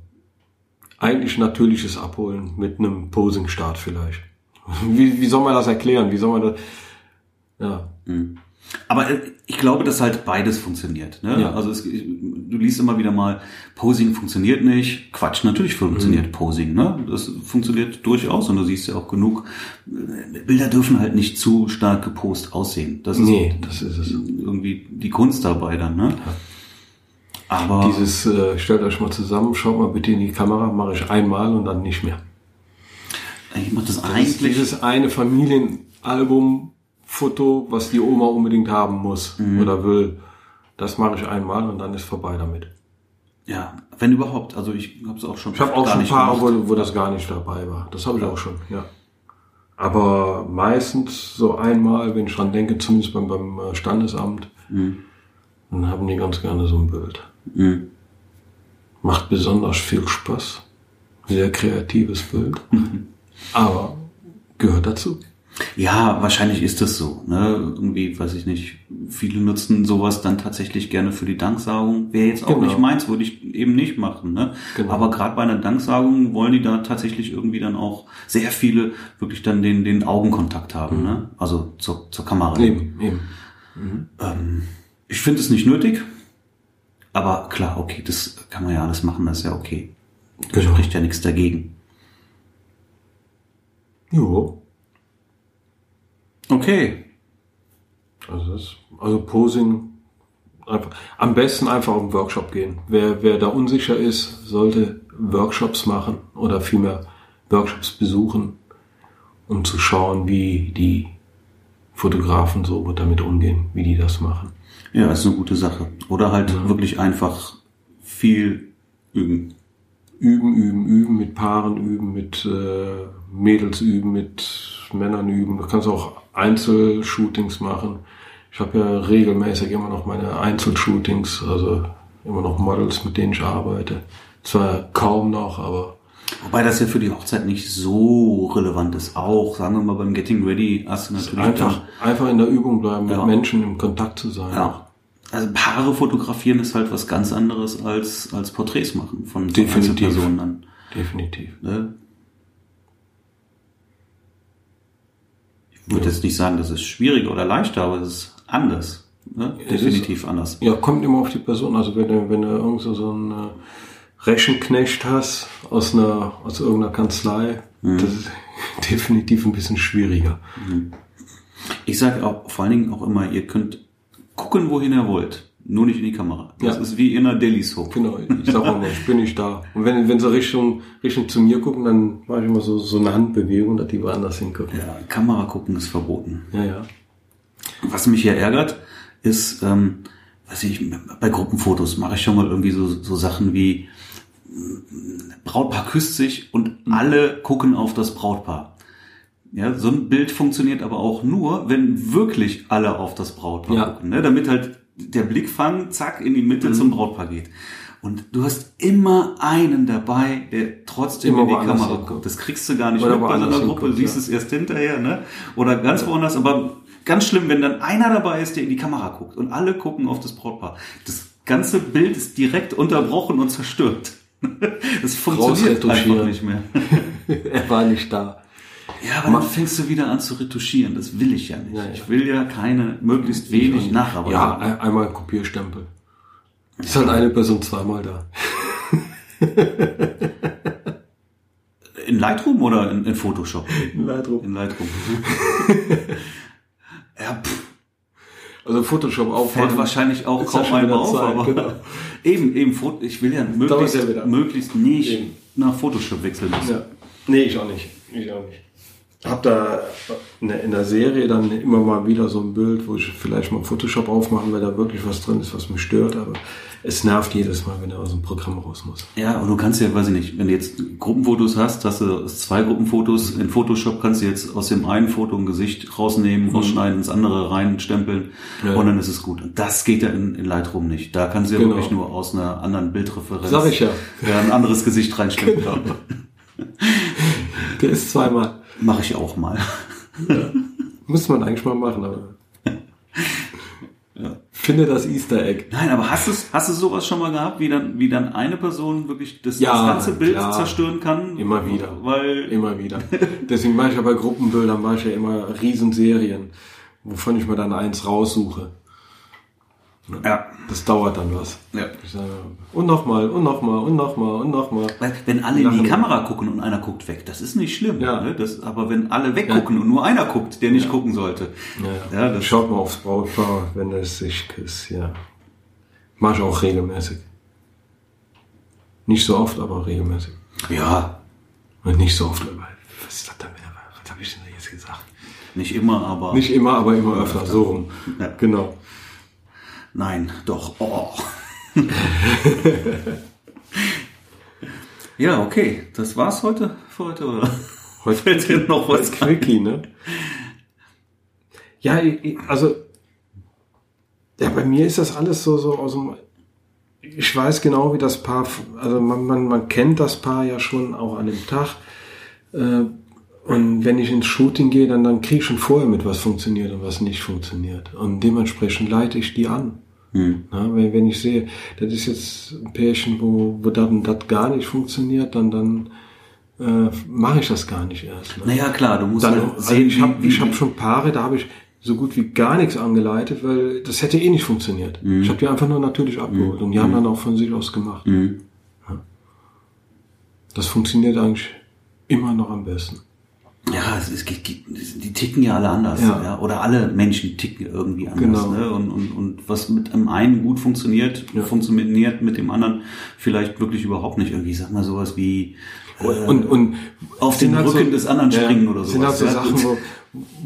[SPEAKER 1] eigentlich natürliches Abholen mit einem Posing-Start vielleicht. Wie, wie soll man das erklären? Wie soll man das? Ja,
[SPEAKER 2] Aber äh, ich glaube, dass halt beides funktioniert. Ne?
[SPEAKER 1] Ja.
[SPEAKER 2] Also es, du liest immer wieder mal, Posing funktioniert nicht. Quatsch, natürlich funktioniert Posing. Ne? Das funktioniert durchaus und du siehst ja auch genug. Bilder dürfen halt nicht zu stark gepost aussehen. Das ist
[SPEAKER 1] nee, das ist es.
[SPEAKER 2] irgendwie die Kunst dabei dann. Ne? Aber
[SPEAKER 1] Dieses, äh, stellt euch mal zusammen, schaut mal bitte in die Kamera, mache ich einmal und dann nicht mehr.
[SPEAKER 2] ich mache das
[SPEAKER 1] Das ist
[SPEAKER 2] eigentlich.
[SPEAKER 1] dieses eine Familienalbum, Foto, was die Oma unbedingt haben muss oder will. Das mache ich einmal und dann ist vorbei damit.
[SPEAKER 2] Ja, wenn überhaupt. Also ich habe es auch schon.
[SPEAKER 1] Ich habe auch schon Paare,
[SPEAKER 2] gemacht.
[SPEAKER 1] wo, wo das gar nicht dabei war. Das habe ich auch schon, ja. Aber meistens so einmal, wenn ich dran denke, zumindest beim, beim äh, Standesamt, dann haben die ganz gerne so ein Bild.
[SPEAKER 2] Mhm.
[SPEAKER 1] Macht besonders viel Spaß. Sehr kreatives Bild. Aber gehört dazu.
[SPEAKER 2] Ja, wahrscheinlich ist das so. Ne? Irgendwie, weiß ich nicht, viele nutzen sowas dann tatsächlich gerne für die Danksagung. Wäre jetzt auch
[SPEAKER 1] Genau.
[SPEAKER 2] nicht meins, würde ich eben nicht machen. Ne?
[SPEAKER 1] Genau.
[SPEAKER 2] Aber gerade bei einer Danksagung wollen die da tatsächlich irgendwie dann auch sehr viele wirklich dann den, den Augenkontakt haben. Ne? Also zur, zur Kamera.
[SPEAKER 1] Eben, eben.
[SPEAKER 2] Ähm, ich finde es nicht nötig. Aber klar, okay, das kann man ja alles machen, das ist ja okay. Da
[SPEAKER 1] Genau.
[SPEAKER 2] spricht ja nichts dagegen.
[SPEAKER 1] Jo.
[SPEAKER 2] Okay.
[SPEAKER 1] Also, das, also Posing, einfach, am besten einfach auf einen Workshop gehen. Wer, wer da unsicher ist, sollte Workshops machen oder vielmehr Workshops besuchen, um zu schauen, wie die Fotografen so damit umgehen, wie die das machen.
[SPEAKER 2] Ja, ist eine gute Sache. Oder halt wirklich einfach viel üben.
[SPEAKER 1] Üben, üben, üben, mit Paaren üben, mit äh, Mädels üben, mit Männern üben. Du kannst auch Einzelshootings machen. Ich habe ja regelmäßig immer noch meine Einzelshootings, also immer noch Models, mit denen ich arbeite. Zwar kaum noch, aber
[SPEAKER 2] Wobei das ja für die Hochzeit nicht so relevant ist. Auch, sagen wir mal, beim Getting Ready hast du natürlich
[SPEAKER 1] einfach, einfach in der Übung bleiben,
[SPEAKER 2] Ja.
[SPEAKER 1] mit Menschen im Kontakt zu sein.
[SPEAKER 2] ja. Also Paare fotografieren ist halt was ganz anderes als, als Porträts machen von, von
[SPEAKER 1] Definitiv.
[SPEAKER 2] Einzelpersonen dann.
[SPEAKER 1] Definitiv.
[SPEAKER 2] Ne? Ich würde jetzt nicht sagen, das ist schwieriger oder leichter, aber es ist anders. Ne?
[SPEAKER 1] Es ist-
[SPEAKER 2] Definitiv anders.
[SPEAKER 1] Ja, kommt immer auf die Person. Also wenn du, wenn du irgend so so einen äh, Rechenknecht hast aus einer, aus irgendeiner Kanzlei,
[SPEAKER 2] Mhm.
[SPEAKER 1] das ist definitiv ein bisschen schwieriger.
[SPEAKER 2] Ich sage auch vor allen Dingen auch immer, ihr könnt gucken, wohin ihr wollt. Nur nicht in die Kamera. Das
[SPEAKER 1] Ja.
[SPEAKER 2] ist wie in einer Deli Soap.
[SPEAKER 1] Genau, ich sag mal, ich bin nicht da. Und wenn, wenn sie Richtung, Richtung zu mir gucken, dann mache ich immer so, so eine Handbewegung, dass die woanders hingucken.
[SPEAKER 2] Ja, Kamera gucken ist verboten.
[SPEAKER 1] Ja, ja.
[SPEAKER 2] Was mich hier ärgert, ist, ähm, weiß ich, bei Gruppenfotos mache ich schon mal irgendwie so, so Sachen wie mm, Brautpaar küsst sich und alle gucken auf das Brautpaar. Ja, so ein Bild funktioniert aber auch nur, wenn wirklich alle auf das Brautpaar
[SPEAKER 1] Ja.
[SPEAKER 2] gucken, ne? damit halt der Blickfang zack in die Mitte zum Brautpaar geht. Und du hast immer einen dabei, der trotzdem
[SPEAKER 1] Immer
[SPEAKER 2] in die Kamera guckt. Das kriegst du gar nicht
[SPEAKER 1] Oder
[SPEAKER 2] mit bei so einer Gruppe. Du siehst
[SPEAKER 1] ja.
[SPEAKER 2] es erst hinterher, ne? Oder ganz woanders. Aber ganz schlimm, wenn dann einer dabei ist, der in die Kamera guckt und alle gucken auf das Brautpaar. Das ganze Bild ist direkt unterbrochen und zerstört. Das funktioniert einfach nicht mehr.
[SPEAKER 1] er war nicht da.
[SPEAKER 2] Ja, aber dann fängst du wieder an zu retuschieren. Das will ich ja nicht.
[SPEAKER 1] Ja, ja.
[SPEAKER 2] Ich will ja keine, möglichst wenig Nacharbeit.
[SPEAKER 1] Ja, ein- einmal ein Kopierstempel. Ist halt eine Person zweimal da.
[SPEAKER 2] In Lightroom oder in, in Photoshop?
[SPEAKER 1] In Lightroom.
[SPEAKER 2] In Lightroom. ja, pff,
[SPEAKER 1] Also Photoshop aufmachen.
[SPEAKER 2] fällt wahrscheinlich auch kaum einem
[SPEAKER 1] wieder
[SPEAKER 2] auf,
[SPEAKER 1] Zeit,
[SPEAKER 2] aber
[SPEAKER 1] genau.
[SPEAKER 2] eben, eben, ich will ja möglichst,
[SPEAKER 1] ja
[SPEAKER 2] möglichst nicht
[SPEAKER 1] Eben.
[SPEAKER 2] nach Photoshop wechseln müssen.
[SPEAKER 1] Ja. Nee, ich auch nicht. Ich auch nicht. Hab da in der, Serie dann immer mal wieder so ein Bild, wo ich vielleicht mal Photoshop aufmachen, weil da wirklich was drin ist, was mich stört, aber es nervt jedes Mal, wenn er aus dem Programm raus muss.
[SPEAKER 2] Ja, und du kannst ja, weiß ich nicht, wenn du jetzt Gruppenfotos hast, hast du zwei Gruppenfotos. In Photoshop kannst du jetzt aus dem einen Foto ein Gesicht rausnehmen, rausschneiden, ins andere reinstempeln
[SPEAKER 1] Mhm. Ja.
[SPEAKER 2] und dann ist es gut. Und das geht ja in, in Lightroom nicht. Da kannst du ja
[SPEAKER 1] Genau.
[SPEAKER 2] wirklich nur aus einer anderen Bildreferenz
[SPEAKER 1] Sag ich ja.
[SPEAKER 2] ein anderes Gesicht reinstempeln.
[SPEAKER 1] Der ist zweimal.
[SPEAKER 2] Mache ich auch mal.
[SPEAKER 1] Muss man eigentlich mal machen, aber. Finde das Easter Egg.
[SPEAKER 2] Nein, aber hast du hast du sowas schon mal gehabt, wie dann wie dann eine Person wirklich das,
[SPEAKER 1] Ja,
[SPEAKER 2] das ganze Bild
[SPEAKER 1] klar.
[SPEAKER 2] zerstören kann?
[SPEAKER 1] Immer wieder.
[SPEAKER 2] Weil
[SPEAKER 1] Immer wieder. Deswegen mache ich ja bei Gruppenbildern mache ich ja immer Riesenserien, wovon ich mir dann eins raussuche.
[SPEAKER 2] Ja,
[SPEAKER 1] Das dauert dann was.
[SPEAKER 2] ja.
[SPEAKER 1] Sage, und nochmal, und nochmal, und nochmal, und nochmal.
[SPEAKER 2] Weil wenn alle in die. Kamera gucken und einer guckt weg, das ist nicht schlimm.
[SPEAKER 1] Ja.
[SPEAKER 2] Ne? Das, aber wenn alle weggucken und nur einer guckt, der nicht gucken sollte.
[SPEAKER 1] Ja,
[SPEAKER 2] Ja, das-
[SPEAKER 1] Schaut mal aufs Brautpaar, wenn es sich küsst, ja. Mach ich auch regelmäßig. Nicht so oft, aber regelmäßig.
[SPEAKER 2] Ja,
[SPEAKER 1] Und nicht so oft, aber was ist das denn? Was habe ich denn jetzt gesagt?
[SPEAKER 2] nicht immer, aber
[SPEAKER 1] Nicht immer, aber immer öfter, so rum.
[SPEAKER 2] Ja.
[SPEAKER 1] Genau.
[SPEAKER 2] Nein, doch. Oh. ja, okay. Das war's heute für heute, oder?
[SPEAKER 1] Heute
[SPEAKER 2] Fällt dir noch was
[SPEAKER 1] Quickie, ne? Ja, ich- also, ja, bei mir ist das alles so, so aus dem, ich weiß genau, wie das Paar, also man, man, man kennt das Paar ja schon auch an dem Tag. Äh, und wenn ich ins Shooting gehe, dann, dann kriege ich schon vorher mit, was funktioniert und was nicht funktioniert. Und dementsprechend leite ich die an.
[SPEAKER 2] Hm.
[SPEAKER 1] Ja, wenn, wenn ich sehe, das ist jetzt ein Pärchen, wo, wo das und das gar nicht funktioniert, dann, dann äh, mache ich das gar nicht erst. Ne?
[SPEAKER 2] Naja, klar, du musst
[SPEAKER 1] Dann,
[SPEAKER 2] halt
[SPEAKER 1] also
[SPEAKER 2] sehen,
[SPEAKER 1] ich habe hab schon Paare, da habe ich so gut wie gar nichts angeleitet, weil das hätte eh nicht funktioniert. Ich habe die einfach nur natürlich abgeholt und die haben dann auch von sich aus gemacht.
[SPEAKER 2] Mhm.
[SPEAKER 1] Das funktioniert eigentlich immer noch am besten.
[SPEAKER 2] Ja, es, es die ticken ja alle anders.
[SPEAKER 1] Ja.
[SPEAKER 2] Ja. Oder alle Menschen ticken irgendwie anders.
[SPEAKER 1] Genau.
[SPEAKER 2] Ne? Und, und, und was mit dem einen gut funktioniert,
[SPEAKER 1] Ja.
[SPEAKER 2] funktioniert mit dem anderen vielleicht wirklich überhaupt nicht. Irgendwie, ich sag mal sowas wie äh,
[SPEAKER 1] Und, und
[SPEAKER 2] auf den
[SPEAKER 1] halt
[SPEAKER 2] Rücken des anderen springen oder
[SPEAKER 1] Sind halt
[SPEAKER 2] sowas.
[SPEAKER 1] so
[SPEAKER 2] ja.
[SPEAKER 1] Sachen, wo,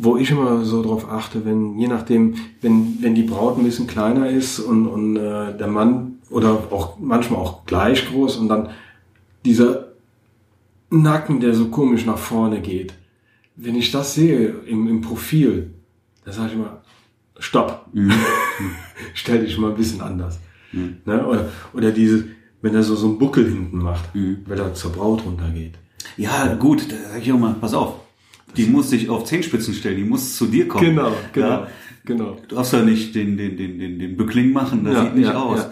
[SPEAKER 1] wo ich immer so drauf achte, wenn, je nachdem, wenn, wenn die Braut ein bisschen kleiner ist und, und äh, der Mann oder auch manchmal auch gleich groß und dann dieser Nacken, der so komisch nach vorne geht. Wenn ich das sehe im, im Profil, dann sage ich immer, stopp. Stell dich mal ein bisschen anders. Ne? Oder, oder diese, wenn er so, so einen Buckel hinten macht, wenn er zur Braut runtergeht.
[SPEAKER 2] Ja, gut, da sag ich auch mal, pass auf. Die muss sich auf Zehenspitzen stellen, die muss zu dir kommen.
[SPEAKER 1] Genau, genau,
[SPEAKER 2] Ja,
[SPEAKER 1] genau.
[SPEAKER 2] du darfst ja nicht den, den, den, den, den Bückling machen, das
[SPEAKER 1] Ja,
[SPEAKER 2] sieht nicht
[SPEAKER 1] ja,
[SPEAKER 2] aus.
[SPEAKER 1] ja.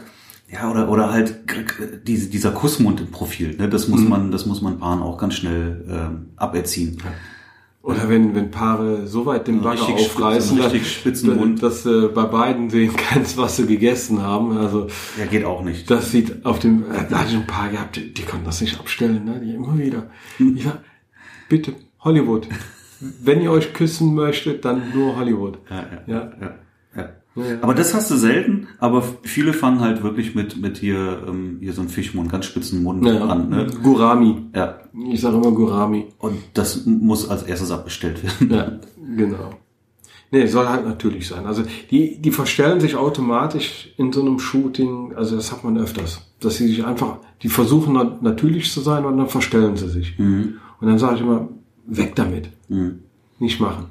[SPEAKER 2] Ja. oder, oder halt k- diese, dieser Kussmund im Profil, ne? das muss
[SPEAKER 1] Mhm.
[SPEAKER 2] man, das muss man Paaren auch ganz schnell ähm, aberziehen.
[SPEAKER 1] Oder wenn, wenn Paare so weit den Bagger
[SPEAKER 2] Richtig
[SPEAKER 1] aufreißen, dass,
[SPEAKER 2] spitzen Mund.
[SPEAKER 1] dass äh, bei beiden sehen kannst, was sie gegessen haben. Also
[SPEAKER 2] Ja, geht auch nicht.
[SPEAKER 1] das sieht auf dem, äh, da hatte ich ein paar gehabt, die, die konnten das nicht abstellen, ne? die immer wieder.
[SPEAKER 2] Hm.
[SPEAKER 1] Ja, bitte, Hollywood. Wenn ihr euch küssen möchtet, dann nur Hollywood.
[SPEAKER 2] Ja, ja,
[SPEAKER 1] Ja.
[SPEAKER 2] ja, ja.
[SPEAKER 1] Ja.
[SPEAKER 2] Aber das hast du selten, aber viele fangen halt wirklich mit, mit hier, ähm, hier so einen Fischmund, ganz spitzen Mund
[SPEAKER 1] Ja,
[SPEAKER 2] an. Ne?
[SPEAKER 1] Gurami.
[SPEAKER 2] Ja,
[SPEAKER 1] Ich sage immer Gurami.
[SPEAKER 2] und das muss als erstes abbestellt werden.
[SPEAKER 1] Ja, genau. Nee, soll halt natürlich sein. Also die, die verstellen sich automatisch in so einem Shooting, also das hat man öfters, dass sie sich einfach, die versuchen nat- natürlich zu sein und dann verstellen sie sich. Und dann sage ich immer, weg damit. Nicht machen.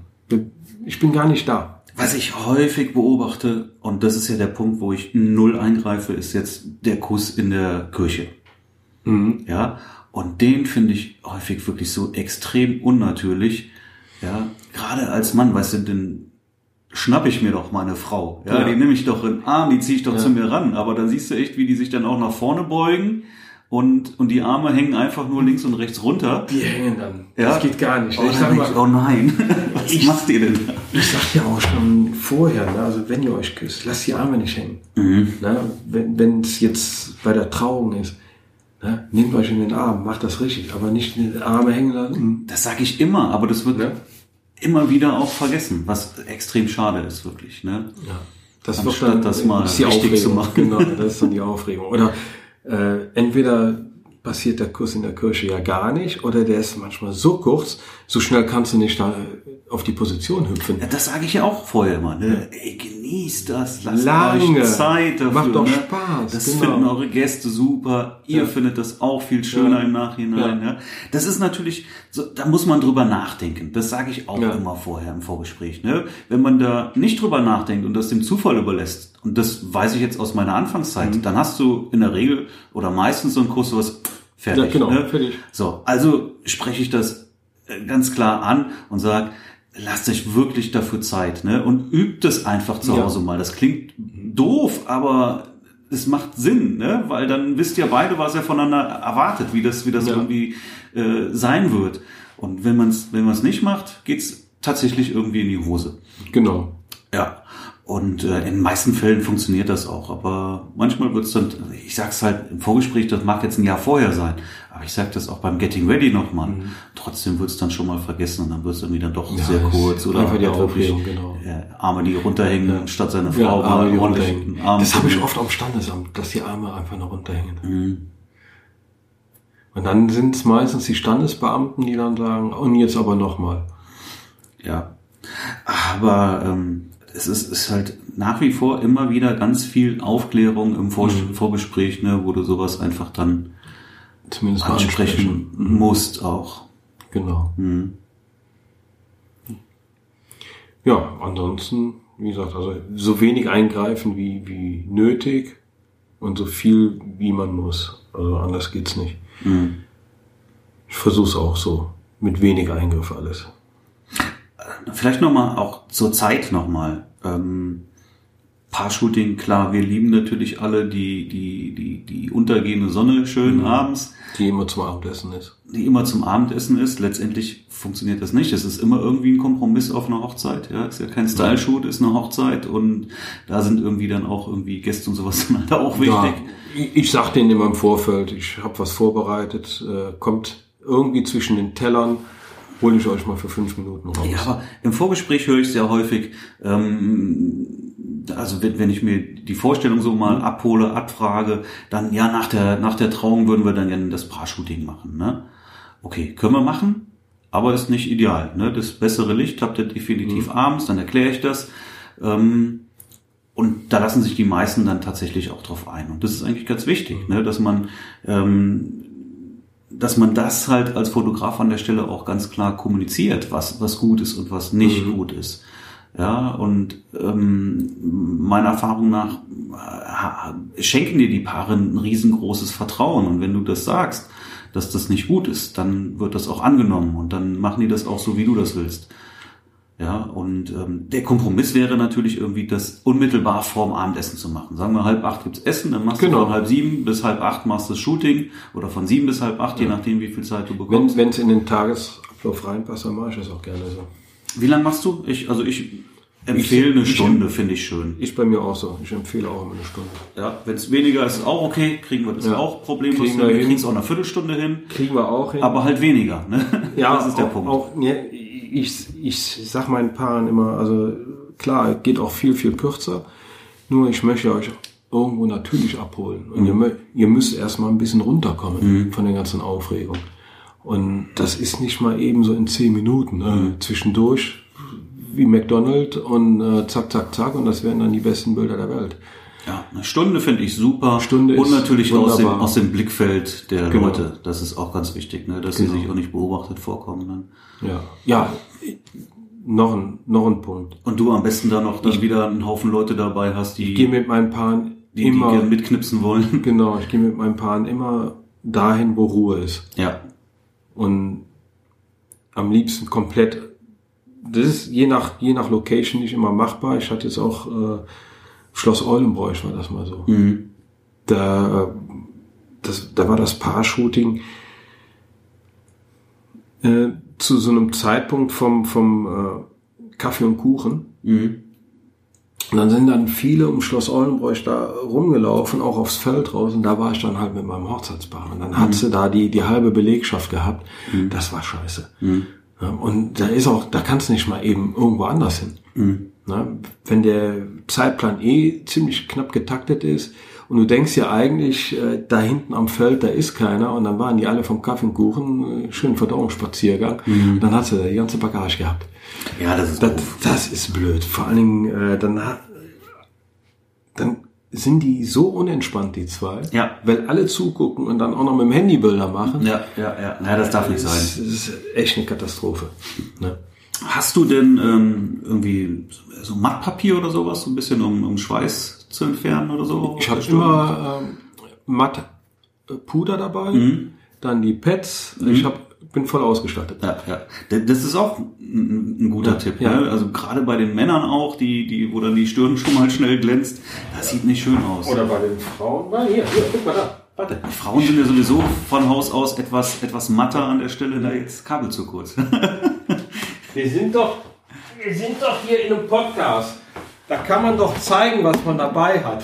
[SPEAKER 1] Ich bin gar nicht da.
[SPEAKER 2] Was ich häufig beobachte, und das ist ja der Punkt, wo ich null eingreife, ist jetzt der Kuss in der Kirche. Ja, und den finde ich häufig wirklich so extrem unnatürlich. Ja, gerade als Mann, weißt du, den schnapp ich mir doch meine Frau. Ja,
[SPEAKER 1] Ja.
[SPEAKER 2] die nehme ich doch in den Arm, die ziehe ich doch zu mir ran. Aber dann siehst du echt, wie die sich dann auch nach vorne beugen und, und die Arme hängen einfach nur links und rechts runter.
[SPEAKER 1] Die hängen dann.
[SPEAKER 2] Ja.
[SPEAKER 1] Das geht gar nicht.
[SPEAKER 2] Oh,
[SPEAKER 1] ich sag mal,
[SPEAKER 2] oh nein, was
[SPEAKER 1] Ich-
[SPEAKER 2] macht ihr denn da?
[SPEAKER 1] Ich sag ja auch schon vorher, ne, also wenn ihr euch küsst, lasst die Arme nicht hängen.
[SPEAKER 2] Mhm.
[SPEAKER 1] Ne, wenn es jetzt bei der Trauung ist, ne, nehmt euch in den Arm, macht das richtig, aber nicht die Arme hängen lassen.
[SPEAKER 2] Das sage ich immer, aber das wird
[SPEAKER 1] Ne?
[SPEAKER 2] immer wieder auch vergessen, was extrem schade ist, wirklich. Ne?
[SPEAKER 1] Ja. Das
[SPEAKER 2] Anstatt
[SPEAKER 1] wird dann,
[SPEAKER 2] das mal
[SPEAKER 1] ist die
[SPEAKER 2] richtig
[SPEAKER 1] Aufregung.
[SPEAKER 2] zu machen.
[SPEAKER 1] Genau, das ist dann die Aufregung. Oder äh, entweder passiert der Kuss in der Kirche ja gar nicht, oder der ist manchmal so kurz, so schnell kannst du nicht da auf die Position hüpfen.
[SPEAKER 2] Ja, das sage ich ja auch vorher immer. Ne? Ey, genießt das, lasst
[SPEAKER 1] Lange.
[SPEAKER 2] euch Zeit dafür.
[SPEAKER 1] Macht doch
[SPEAKER 2] ne?
[SPEAKER 1] Spaß,
[SPEAKER 2] Das
[SPEAKER 1] genau.
[SPEAKER 2] finden eure Gäste super. Ihr
[SPEAKER 1] Ja.
[SPEAKER 2] findet das auch viel schöner
[SPEAKER 1] Ja.
[SPEAKER 2] im Nachhinein. Ja. Das ist natürlich, so, da muss man drüber nachdenken. Das sage ich auch
[SPEAKER 1] Ja.
[SPEAKER 2] immer vorher im Vorgespräch. Ne? Wenn man da nicht drüber nachdenkt und das dem Zufall überlässt, und das weiß ich jetzt aus meiner Anfangszeit,
[SPEAKER 1] Mhm.
[SPEAKER 2] dann hast du in der Regel oder meistens so einen Kurs, was fertig.
[SPEAKER 1] Ja, genau,
[SPEAKER 2] ne?
[SPEAKER 1] fertig.
[SPEAKER 2] So, also spreche ich das äh, ganz klar an und sage, lasst euch wirklich dafür Zeit, ne? Und übt es einfach zu
[SPEAKER 1] Ja.
[SPEAKER 2] Hause mal. Das klingt doof, aber es macht Sinn, ne? Weil dann wisst ihr beide, was ihr voneinander erwartet, wie das, wie das
[SPEAKER 1] Ja.
[SPEAKER 2] irgendwie äh, sein wird. Und wenn man es wenn man's nicht macht, geht's tatsächlich irgendwie in die Hose.
[SPEAKER 1] Genau.
[SPEAKER 2] Ja. Und äh, in den meisten Fällen funktioniert das auch, aber manchmal wird's dann, ich sag's halt im Vorgespräch, das mag jetzt ein Jahr vorher sein, aber ich sag das auch beim Getting Ready nochmal. Trotzdem wird's dann schon mal vergessen und dann wird's irgendwie dann doch
[SPEAKER 1] Mhm. Ja,
[SPEAKER 2] sehr kurz oder
[SPEAKER 1] einfach die Aufregung, genau.
[SPEAKER 2] äh, Arme, die runterhängen, statt seine Frau
[SPEAKER 1] Ja, Arme, die runterhängen.
[SPEAKER 2] einen Arm
[SPEAKER 1] Das habe ich oft am Standesamt, dass die Arme einfach noch runterhängen.
[SPEAKER 2] Mhm.
[SPEAKER 1] Und dann sind es meistens die Standesbeamten, die dann sagen, und jetzt aber nochmal.
[SPEAKER 2] Ja. Aber ähm, es ist, ist halt nach wie vor immer wieder ganz viel Aufklärung im Vor
[SPEAKER 1] Mhm.
[SPEAKER 2] Vorgespräch, ne, wo du sowas einfach dann
[SPEAKER 1] Zumindest mal
[SPEAKER 2] ansprechen musst auch.
[SPEAKER 1] Genau.
[SPEAKER 2] Mhm.
[SPEAKER 1] Ja, ansonsten, wie gesagt, also so wenig eingreifen wie, wie nötig und so viel wie man muss. Also anders geht's nicht.
[SPEAKER 2] Mhm.
[SPEAKER 1] Ich versuche es auch so. Mit wenig Eingriff alles.
[SPEAKER 2] Vielleicht nochmal auch zur Zeit nochmal. Ähm, Paar-Shooting, klar, wir lieben natürlich alle die, die, die, die untergehende Sonne schön abends,
[SPEAKER 1] Die immer zum Abendessen ist.
[SPEAKER 2] die immer zum Abendessen ist. Letztendlich funktioniert das nicht. Es ist immer irgendwie ein Kompromiss auf einer Hochzeit. Ja, ist ja kein Style-Shoot, ist eine Hochzeit und da sind irgendwie dann auch irgendwie Gäste und sowas dann halt auch wichtig.
[SPEAKER 1] Ja, ich, ich sag denen immer im Vorfeld, ich habe was vorbereitet, äh, kommt irgendwie zwischen den Tellern, hole ich euch mal für fünf Minuten raus.
[SPEAKER 2] Ja, aber im Vorgespräch höre ich sehr häufig, ähm, also wenn, wenn ich mir die Vorstellung so mal abhole, abfrage, dann ja, nach der, nach der Trauung würden wir dann gerne das Paar-Shooting machen. Ne? Okay, können wir machen, aber ist nicht ideal. Ne? Das bessere Licht habt ihr definitiv abends, dann erkläre ich das. Ähm, und da lassen sich die meisten dann tatsächlich auch drauf ein. Und das ist eigentlich ganz wichtig, ne? dass man ähm, dass man das halt als Fotograf an der Stelle auch ganz klar kommuniziert, was, was gut ist und was nicht gut ist. Ja, und ähm, meiner Erfahrung nach äh, schenken dir die Paare ein riesengroßes Vertrauen. Und wenn du das sagst, dass das nicht gut ist, dann wird das auch angenommen und dann machen die das auch so, wie du das willst. Ja, und ähm, der Kompromiss wäre natürlich irgendwie, das unmittelbar vorm Abendessen zu machen. Sagen wir halb acht gibt's Essen, dann machst
[SPEAKER 1] Genau.
[SPEAKER 2] du von halb sieben bis halb acht machst du das Shooting oder von sieben bis halb acht, je nachdem wie viel Zeit du bekommst.
[SPEAKER 1] wenn es in den Tagesablauf reinpasst, dann mache ich das auch gerne so.
[SPEAKER 2] Wie lange machst du? Ich, also ich empfehle eine
[SPEAKER 1] ich-
[SPEAKER 2] Stunde, finde ich schön.
[SPEAKER 1] Ich bei mir auch so. Ich empfehle auch immer eine Stunde.
[SPEAKER 2] Ja, wenn es weniger ist, ist auch okay, kriegen wir das
[SPEAKER 1] Ja.
[SPEAKER 2] auch problemlos
[SPEAKER 1] Kriegen
[SPEAKER 2] hin.
[SPEAKER 1] wir
[SPEAKER 2] kriegen es auch eine Viertelstunde hin,
[SPEAKER 1] Kriegen wir auch hin.
[SPEAKER 2] aber halt weniger. Ne?
[SPEAKER 1] Ja,
[SPEAKER 2] das ist der
[SPEAKER 1] auch,
[SPEAKER 2] Punkt.
[SPEAKER 1] Auch, ja, ich, ich sag meinen Paaren immer, also klar, geht auch viel, viel kürzer. Nur ich möchte euch irgendwo natürlich abholen. Und ihr,
[SPEAKER 2] Mhm.
[SPEAKER 1] mö- ihr müsst erstmal ein bisschen runterkommen von der ganzen Aufregung. Und das ist nicht mal eben so in zehn Minuten.
[SPEAKER 2] Mhm.
[SPEAKER 1] Äh, zwischendurch wie McDonald's und äh, zack, zack, zack. Und das wären dann die besten Bilder der Welt.
[SPEAKER 2] Ja, eine Stunde finde ich super.
[SPEAKER 1] Stunde
[SPEAKER 2] und
[SPEAKER 1] ist
[SPEAKER 2] natürlich aus dem, aus dem Blickfeld der
[SPEAKER 1] Genau.
[SPEAKER 2] Leute. Das ist auch ganz wichtig, ne? dass
[SPEAKER 1] Genau.
[SPEAKER 2] sie sich auch nicht beobachtet vorkommen. Dann.
[SPEAKER 1] Ja, ja noch, ein, noch ein Punkt.
[SPEAKER 2] Und du am besten da noch dann wieder einen Haufen Leute dabei hast, die,
[SPEAKER 1] Ich gehe mit meinen Paaren
[SPEAKER 2] die, die
[SPEAKER 1] immer...
[SPEAKER 2] gerne mitknipsen wollen.
[SPEAKER 1] Genau, ich gehe mit meinen Paaren immer dahin, wo Ruhe ist.
[SPEAKER 2] Ja.
[SPEAKER 1] Und am liebsten komplett. Das ist je nach, je nach Location nicht immer machbar. Ich hatte jetzt auch äh, Schloss Eulenbräuch war das mal so.
[SPEAKER 2] Mhm.
[SPEAKER 1] Da, das, da war das Paar-Shooting äh, zu so einem Zeitpunkt vom, vom äh, Kaffee und Kuchen.
[SPEAKER 2] Mhm.
[SPEAKER 1] Und dann sind dann viele um Schloss Ollenbräuch da rumgelaufen, auch aufs Feld raus. Und da war ich dann halt mit meinem Hochzeitspaar. Und dann hat sie da die, die halbe Belegschaft gehabt. Das war scheiße. Ja, und da ist auch, da kannst du nicht mal eben irgendwo anders hin. Na, wenn der Zeitplan eh ziemlich knapp getaktet ist und du denkst ja eigentlich, äh, da hinten am Feld, da ist keiner und dann waren die alle vom Kaffee und Kuchen, äh, schönen Verdauungsspaziergang und dann hat sie da die ganze Bagage gehabt.
[SPEAKER 2] Ja, das ist
[SPEAKER 1] Das,
[SPEAKER 2] doof.
[SPEAKER 1] das ist blöd. Vor allen Dingen, äh, dann, dann sind die so unentspannt, die zwei.
[SPEAKER 2] Ja.
[SPEAKER 1] Weil alle zugucken und dann auch noch mit dem Handy Bilder machen.
[SPEAKER 2] Ja, ja, ja. Ja, das darf nicht sein.
[SPEAKER 1] Das ist echt eine Katastrophe. Ne?
[SPEAKER 2] Hast du denn ähm, irgendwie so Mattpapier oder sowas, so ein bisschen um, um Schweiß zu entfernen oder so?
[SPEAKER 1] Ich habe immer ähm, matt äh, Puder dabei,
[SPEAKER 2] Mhm.
[SPEAKER 1] dann die Pads. Ich hab, bin voll ausgestattet.
[SPEAKER 2] Ja, ja. Das ist auch ein, ein guter
[SPEAKER 1] Ja,
[SPEAKER 2] Tipp.
[SPEAKER 1] ja.
[SPEAKER 2] Ne? Also gerade bei den Männern auch, die, die, wo dann die Stirn schon mal schnell glänzt, das sieht nicht schön aus.
[SPEAKER 1] Oder bei den Frauen. Na, hier, hier, guck mal da. Warte.
[SPEAKER 2] Die Frauen sind ja sowieso von Haus aus etwas, etwas matter an der Stelle, da jetzt Kabel zu kurz.
[SPEAKER 1] Wir sind doch, wir sind doch hier in einem Podcast. Da kann man doch zeigen, was man dabei hat.